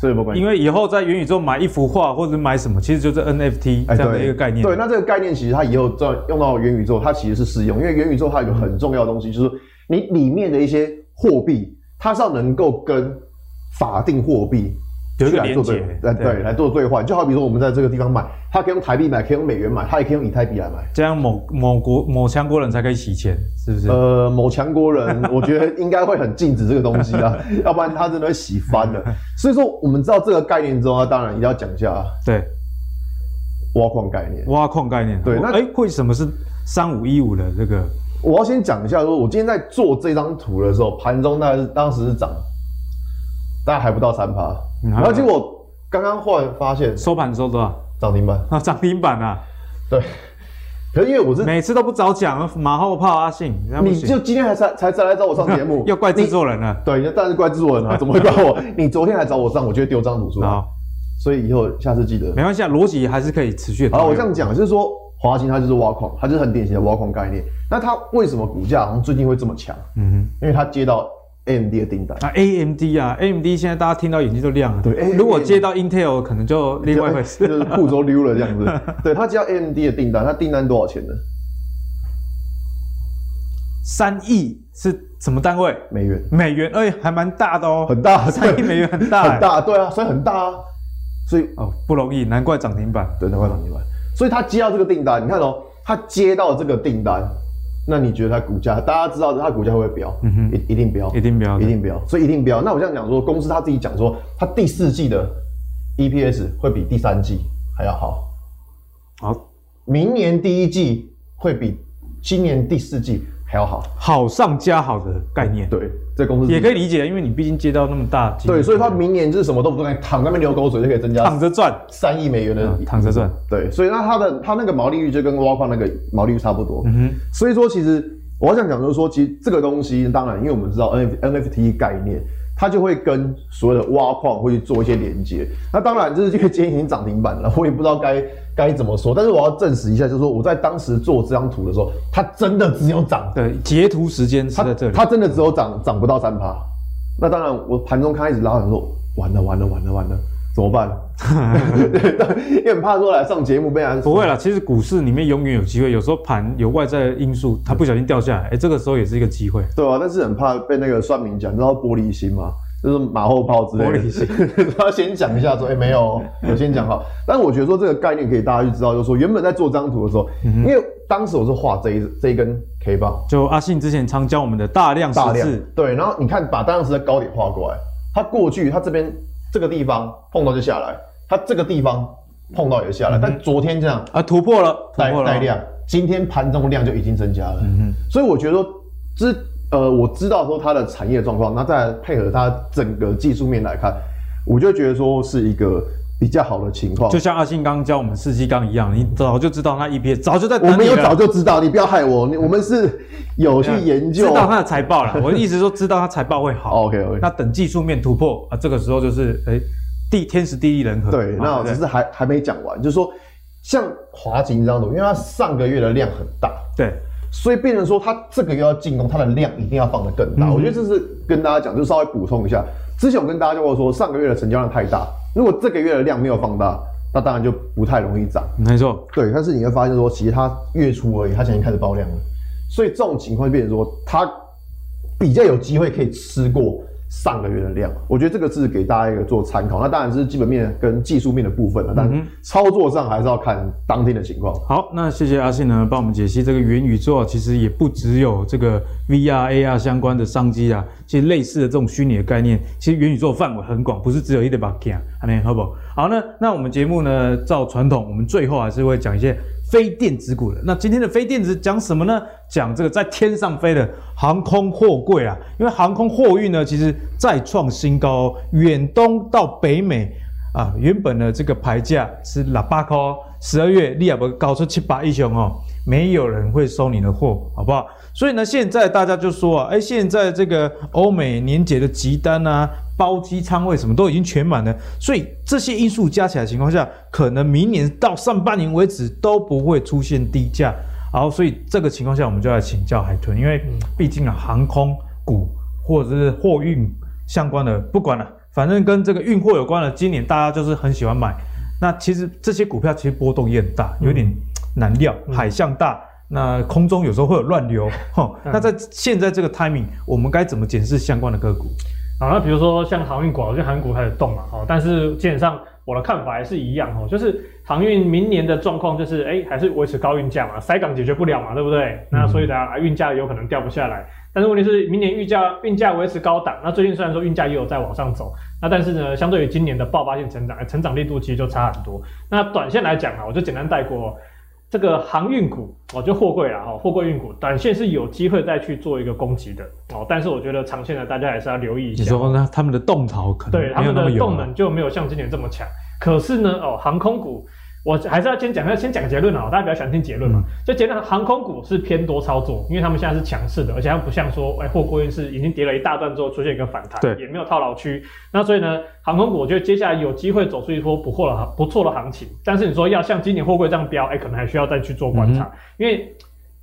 所以没有关系？因为以后在元宇宙买一幅画或者买什么，其实就是 NFT 这样的一个概念。对，对，那这个概念其实它以后在用到元宇宙，它其实是适用。因为元宇宙它有一个很重要的东西，就是你里面的一些货币，它是要能够跟法定货币。就来做对，对对，来做兑换，就好比说我们在这个地方买，他可以用台币买，可以用美元买，他也可以用以太币来买。这样某某国某强国人才可以洗钱，是不是？呃，某强国人，我觉得应该会很禁止这个东西啊，要不然他真的会洗翻了。所以说，我们知道这个概念之后，当然一定要讲一下。对，挖矿概念，挖矿概念。对，那哎，为什么是三五一五的这个？我要先讲一下，说我今天在做这张图的时候，盘中大概是当时是涨，大概还不到三趴。嗯、然后结果刚刚忽然发现收盘收多少？涨停板啊，涨停板啊！对，可是因为我是每次都不早讲，马后炮阿信，你就今天还才才再来找我上节目，要怪制作人了。对，但是怪制作人啊，怎么会怪我？你昨天还找我上，我就会丢张图出来。所以以后下次记得。没关系啊，逻辑还是可以持续的。好，我这样讲就是说，华擎它就是挖矿，它就是很典型的挖矿概念。那它为什么股价好像最近会这么强？嗯哼，因为它接到 AMD 的订单啊，AMD 啊，AMD 现在大家听到眼睛都亮了。对，如果接到 Intel，可能就另外一回事，就是裤都溜了这样子。对，他接到 AMD 的订单，他订单多少钱呢？三亿是什么单位？美元。美元，哎，还蛮大的哦，很大，三亿美元很大，很大，对啊，所以很大啊，所以哦不容易，难怪涨停板，对，难怪涨停板。所以他接到这个订单，你看哦，他接到这个订单。那你觉得它股价？大家知道它股价会不会飙？嗯哼，一一定飙，一定飙，一定飙，所以一定飙。那我这样讲说，公司他自己讲说，它第四季的 EPS 会比第三季还要好。好，明年第一季会比今年第四季还要好，好上加好的概念。对。这公司也可以理解，因为你毕竟接到那么大，对，所以他明年就是什么都不干，躺在那边流口水就可以增加，躺着赚三亿美元的，嗯、躺着赚，对，所以那他的他那个毛利率就跟挖矿那个毛利率差不多，嗯哼，所以说其实我要想讲就是说，其实这个东西当然，因为我们知道 N NFT 概念。它就会跟所有的挖矿会去做一些连接，那当然就是这个今天已经涨停板了，我也不知道该该怎么说，但是我要证实一下，就是说我在当时做这张图的时候，它真的只有涨，对，截图时间是在这里，它真的只有涨涨不到三趴，那当然我盘中开始拉，我说完了完了完了完了。怎么办？因为很怕说来上节目被人不会啦，其实股市里面永远有机会，有时候盘有外在的因素，它不小心掉下来，哎、欸，这个时候也是一个机会。对啊，但是很怕被那个算命讲，你知道玻璃心吗？就是马后炮之类的。玻璃心，他先讲一下说，哎、欸，没有，我先讲好。但是我觉得说这个概念可以大家去知道，就是说原本在做这张图的时候，嗯、因为当时我是画这一这一根 K 棒，就阿信之前常教我们的大量大量对，然后你看把大量十字的高点画过来，它过去它这边。这个地方碰到就下来，它这个地方碰到也下来，嗯、但昨天这样啊突破了，带带量，今天盘中量就已经增加了，嗯、所以我觉得说，知呃我知道说它的产业状况，那再配合它整个技术面来看，我就觉得说是一个比较好的情况。就像阿信刚刚教我们四季钢一样，你早就知道那 EPS，早就在我们有早就知道，你不要害我，我们是有去研究，知道它的财报了。我的意思说，知道它财报会好。OK OK，那等技术面突破啊，这个时候就是哎。地天时地利人和。对，那只是还还没讲完，就是说，像华勤这样的，因为它上个月的量很大，对，所以变成说它这个月要进攻，它的量一定要放得更大。我觉得这是跟大家讲，就稍微补充一下。之前我跟大家就说，上个月的成交量太大，如果这个月的量没有放大，那当然就不太容易涨。没错，对。但是你会发现说，其实它月初而已，它现在开始爆量了，所以这种情况就变成说，它比较有机会可以吃过。上个月的量，我觉得这个是给大家一个做参考。那当然是基本面跟技术面的部分了，但操作上还是要看当天的情况。好，那谢谢阿信呢，帮我们解析这个元宇宙，其实也不只有这个 VR、AR 相关的商机啊。其实类似的这种虚拟的概念，其实元宇宙范围很广，不是只有一点把 K 啊，好不好？好，那那我们节目呢，照传统，我们最后还是会讲一些。非电子股的，那今天的非电子讲什么呢？讲这个在天上飞的航空货柜啊，因为航空货运呢，其实再创新高哦，远东到北美啊，原本的这个牌价是喇叭块，十二月你也不高出七八一雄哦，没有人会收你的货，好不好？所以呢，现在大家就说啊，哎，现在这个欧美年节的集单啊。包机仓位什么都已经全满了，所以这些因素加起来的情况下，可能明年到上半年为止都不会出现低价。好，所以这个情况下，我们就来请教海豚，因为毕竟啊，航空股或者是货运相关的，不管了，反正跟这个运货有关的，今年大家就是很喜欢买。那其实这些股票其实波动也很大，有点难料，海象大，那空中有时候会有乱流。哈，那在现在这个 timing，我们该怎么检视相关的个股？好，那比如说像航运股，我觉得航运股开始动嘛，哈，但是基本上我的看法还是一样，哈，就是航运明年的状况就是，哎、欸，还是维持高运价嘛，塞港解决不了嘛，对不对？那所以大家，运价有可能掉不下来。但是问题是，明年运价运价维持高档，那最近虽然说运价也有在往上走，那但是呢，相对于今年的爆发性成长，成长力度其实就差很多。那短线来讲啊，我就简单带过。这个航运股哦，就货柜啊，哈，货柜运股，短线是有机会再去做一个攻击的哦，但是我觉得长线呢，大家还是要留意一下。你说呢？他们的动潮可能对他们的动能就没有像今年这么强，可是呢，哦，航空股。我还是要先讲，要先讲个结论啊，大家比较喜欢听结论嘛。就结论，航空股是偏多操作，因为他们现在是强势的，而且它不像说，哎，货柜运是已经跌了一大段之后出现一个反弹，对，也没有套牢区。那所以呢，航空股我觉得接下来有机会走出一波不错的行不错的行情。但是你说要像今年货柜这样飙，哎，可能还需要再去做观察，嗯、因为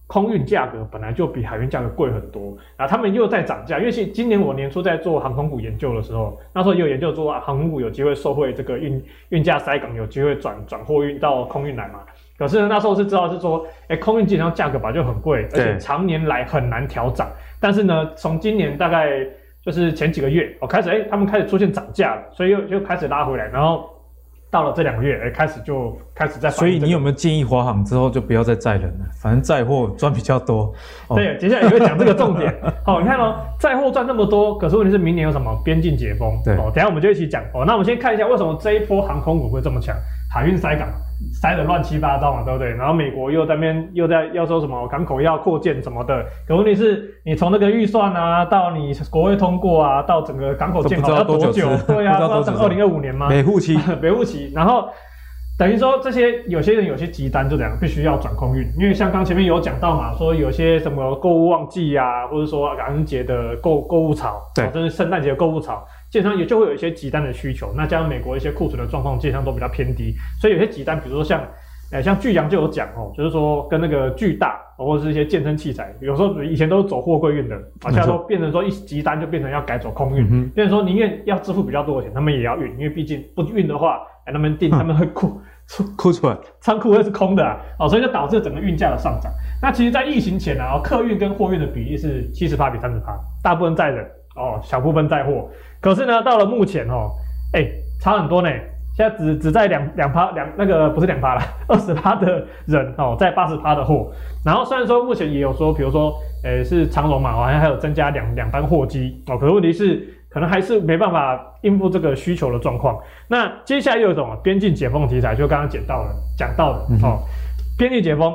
空运价格本来就比海运价格贵很多，然后他们又在涨价，因为是今年我年初在做航空股研究的时候，那时候也有研究说航空股有机会受惠这个运运价塞港，有机会转转货运到空运来嘛。可是呢，那时候是知道是说，哎、欸，空运基本上价格本来就很贵，而且常年来很难调涨。但是呢，从今年大概就是前几个月，我开始，哎、欸，他们开始出现涨价了，所以又又开始拉回来，然后。到了这两个月，哎，开始就开始在、这个。所以你有没有建议华航之后就不要再载人了？反正载货赚比较多。哦、对，接下来也会讲这个重点。好，你看哦，载货赚那么多，可是问题是明年有什么边境解封？对，哦，等下我们就一起讲。哦，那我们先看一下为什么这一波航空股会这么强，海运塞港。塞得乱七八糟嘛，对不对？然后美国又在那边又在要说什么港口要扩建什么的，可问题是，你从那个预算啊，到你国会通过啊，到整个港口建好要多久？对啊，要等二零二五年吗？北户期，北户期。然后等于说这些有些人有些急单就这样，必须要转空运，因为像刚前面有讲到嘛，说有些什么购物旺季啊，或者说感恩节的购购物潮，对，这、就是圣诞节的购物潮。基本上也就会有一些急单的需求，那加上美国一些库存的状况，基本上都比较偏低，所以有些急单，比如说像，呃，像巨阳就有讲哦，就是说跟那个巨大或者是一些健身器材，有时候以前都是走货柜运的，啊，现在都变成说一急单就变成要改走空运，嗯，变成说宁愿要支付比较多的钱，他们也要运，因为毕竟不运的话，哎，他们订他们会库库存，仓库会是空的啊，哦，所以就导致整个运价的上涨。那其实，在疫情前啊，客运跟货运的比例是七十八比三十八，大部分载人哦，小部分载货。可是呢，到了目前哦，哎、欸，差很多呢。现在只只在两两趴两那个不是两趴了，二十趴的人哦，在八十趴的货。然后虽然说目前也有说，比如说，呃、欸，是长龙嘛，好像还有增加两两班货机哦。可是问题是，可能还是没办法应付这个需求的状况。那接下来又有一种边境解封题材，就刚刚讲到了讲到的哦，边境解封，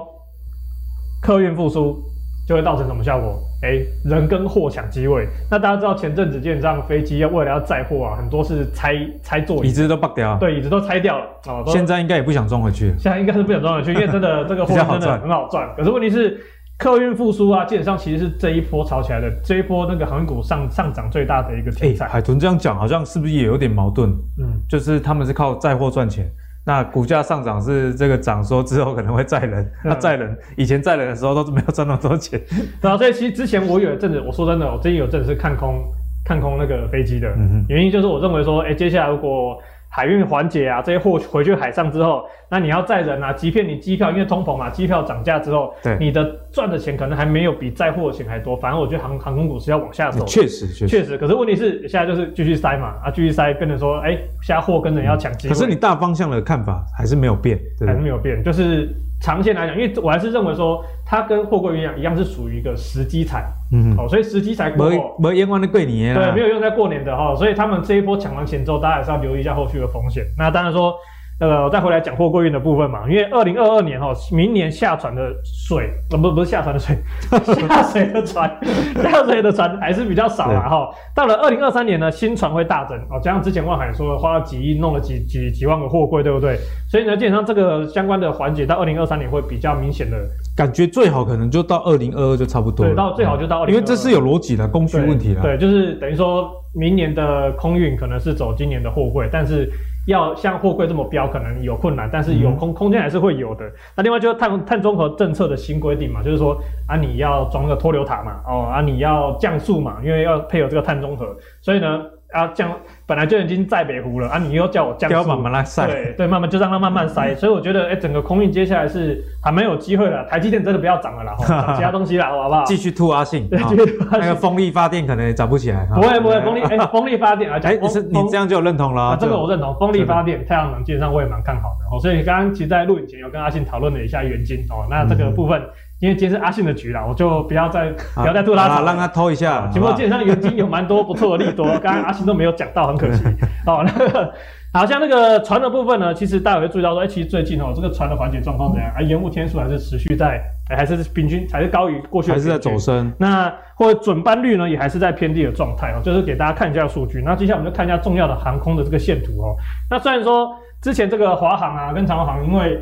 客运复苏。就会造成什么效果？哎、欸，人跟货抢机位。那大家知道前阵子基本上飞机要为了要载货啊，很多是拆拆座椅，椅子都爆掉。对，椅子都拆掉了哦。现在应该也不想装回去。现在应该是不想装回去，因为真的这个 货真的很好赚。可是问题是，客运复苏啊，基本上其实是这一波炒起来的，这一波那个航运股上上涨最大的一个题材。欸、海豚这样讲，好像是不是也有点矛盾？嗯，就是他们是靠载货赚钱。那股价上涨是这个涨，说之后可能会再冷，那再冷以前再冷的时候都是没有赚那么多钱，对啊，所以其实之前我有一阵子，我说真的，我最近有阵子是看空看空那个飞机的，原因就是我认为说，哎，接下来如果海运缓解啊，这些货回去海上之后，那你要载人啊，即便你机票因为通膨嘛，机票涨价之后，对，你的赚的钱可能还没有比载货的钱还多。反正我觉得航航空股是要往下走，确实确实确实。可是问题是现在就是继续塞嘛，啊，继续塞，变成说，哎，下货跟人要抢机会。可是你大方向的看法还是没有变，对对还是没有变，就是。长线来讲，因为我还是认为说，它跟货柜一样，一样是属于一个时机财，嗯，好，所以时机才过没，没用完的过年，对，没有用在过年的哈，所以他们这一波抢完钱之后，大家还是要留意一下后续的风险。那当然说。呃，我再回来讲货柜运的部分嘛，因为二零二二年哈，明年下船的水，呃，不不是下船的水，下水的船，下水的船还是比较少啦哈。到了二零二三年呢，新船会大增哦，加上之前万海说花了几亿弄了几几几万个货柜，对不对？所以呢，基本上这个相关的环节到二零二三年会比较明显的感觉，最好可能就到二零二二就差不多了。对，到最好就到二零因为这是有逻辑的供需问题了。对，就是等于说明年的空运可能是走今年的货柜，但是。要像货柜这么标，可能有困难，但是有空空间还是会有的。那另外就是碳碳中和政策的新规定嘛，就是说啊，你要装个脱硫塔嘛，哦啊，你要降速嘛，因为要配合这个碳中和，所以呢。啊，降本来就已经在北湖了啊，你又叫我降速，慢慢来塞，对对，慢慢就让它慢慢塞，所以我觉得，哎、欸，整个空运接下来是还蛮有机会的。台积电真的不要涨了啦，涨其他东西啦，好不好？继续吐阿信，对，继续吐阿信。那个风力发电可能也涨不起来，不会不会，风力 哎，风力发电啊，哎、欸，你是你这样就有认同了、啊，这个我认同，风力发电、太阳能基本上我也蛮看好的哦。所以刚刚其实，在录影前有跟阿信讨论了一下元金哦，那这个部分。嗯因为今天是阿信的局啦，我就不要再不要再吐他槽，让他偷一下。不过基本上元晶有蛮多不错的利多，刚刚阿信都没有讲到，很可惜。哦，那个好像那个船的部分呢，其实大家会注意到说，哎，其实最近哦，这个船的缓解状况怎样？啊，延误天数还是持续在，还是平均还是高于过去的，还是在走升。那或者准班率呢，也还是在偏低的状态哦，就是给大家看一下数据。那接下来我们就看一下重要的航空的这个线图哦。那虽然说之前这个华航啊跟长荣航，因为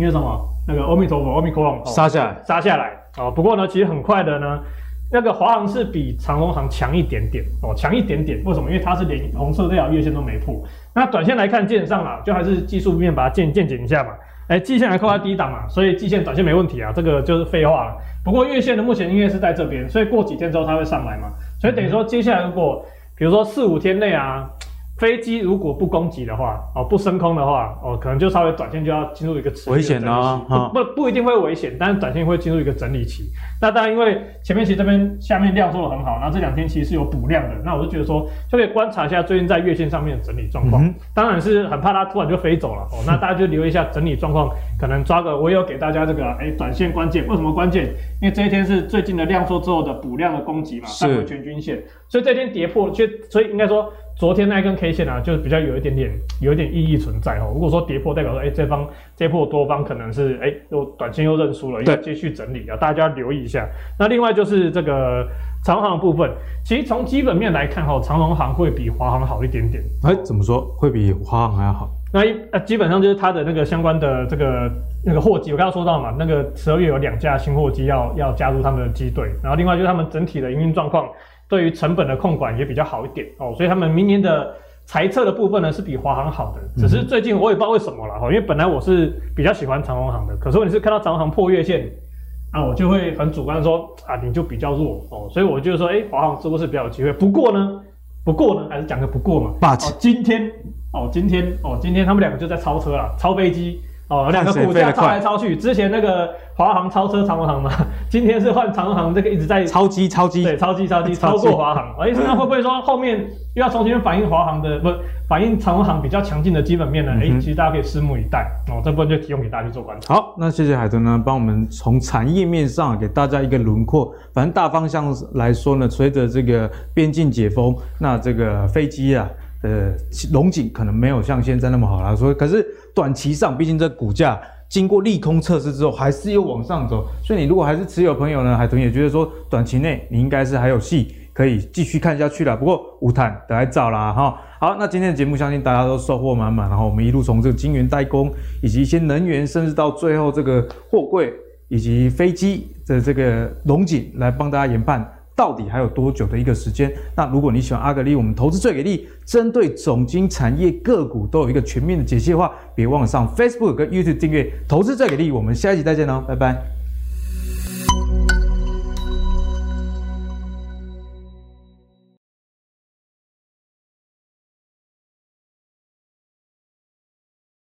因为什么？那个阿弥陀佛，阿弥陀佛，杀下来，杀下来哦。不过呢，其实很快的呢，那个华航是比长荣航强一点点哦，强一点点。为什么？因为它是连红色这条月线都没破。那短线来看，基本上啊，就还是技术面把它见见解一下嘛。哎，季线还扣在低档嘛，所以季线短线没问题啊，这个就是废话了。不过月线的目前因为是在这边，所以过几天之后它会上来嘛，所以等于说接下来如果比如说四五天内啊。飞机如果不攻击的话，哦，不升空的话，哦，可能就稍微短线就要进入一个。危险啊！不不，不一定会危险，但是短线会进入一个整理期。那当然，因为前面其实这边下面量做的很好，然后这两天其实是有补量的。那我就觉得说，就可以观察一下最近在月线上面的整理状况。嗯、当然是很怕它突然就飞走了哦。那大家就留意一下整理状况，可能抓个我也有给大家这个哎、欸，短线关键为什么关键？因为这一天是最近的量缩之后的补量的攻击嘛，上回全均线，所以这天跌破，所以所以应该说。昨天那一根 K 线啊，就是比较有一点点有一点意义存在哦。如果说跌破，代表说，哎、欸，这方这破多方可能是哎、欸，又短线又认输了，要继续整理啊，大家留意一下。那另外就是这个长航的部分，其实从基本面来看哈，长荣航会比华航好一点点。哎、欸，怎么说会比华航还要好？那一呃，基本上就是它的那个相关的这个那个货机，我刚刚说到嘛，那个十二月有两架新货机要要加入他们的机队，然后另外就是他们整体的营运状况。对于成本的控管也比较好一点哦，所以他们明年的财测的部分呢是比华航好的，只是最近我也不知道为什么了哈，因为本来我是比较喜欢长荣航的，可是问题是看到长荣航破月线啊，我就会很主观的说啊，你就比较弱哦，所以我就说哎，华航是不是比较有机会？不过呢，不过呢，还是讲个不过嘛。今天哦，今天哦，今天他们两个就在超车了，超飞机。哦，两个股价超来超去，之前那个华航超车长荣航嘛，今天是换长荣航，这个一直在超机超机，对，超机超机 超过华航，哎，那会不会说后面又要重新反映华航的，不反映长荣航比较强劲的基本面呢？哎、嗯，其实大家可以拭目以待哦，这部分就提供给大家去做观察。好，那谢谢海豚呢，帮我们从产业面上给大家一个轮廓，反正大方向来说呢，随着这个边境解封，那这个飞机啊。呃，龙井可能没有像现在那么好啦，所以可是短期上，毕竟这股价经过利空测试之后，还是又往上走，所以你如果还是持有朋友呢，海豚也觉得说，短期内你应该是还有戏可以继续看下去了。不过无坦得来早啦哈。好，那今天的节目相信大家都收获满满，然后我们一路从这个晶圆代工，以及一些能源，甚至到最后这个货柜以及飞机的这个龙井来帮大家研判。到底还有多久的一个时间？那如果你喜欢阿格力，我们投资最给力，针对总经产业个股都有一个全面的解析的话，别忘了上 Facebook 跟 YouTube 订阅投资最给力。我们下一集再见喽，拜拜。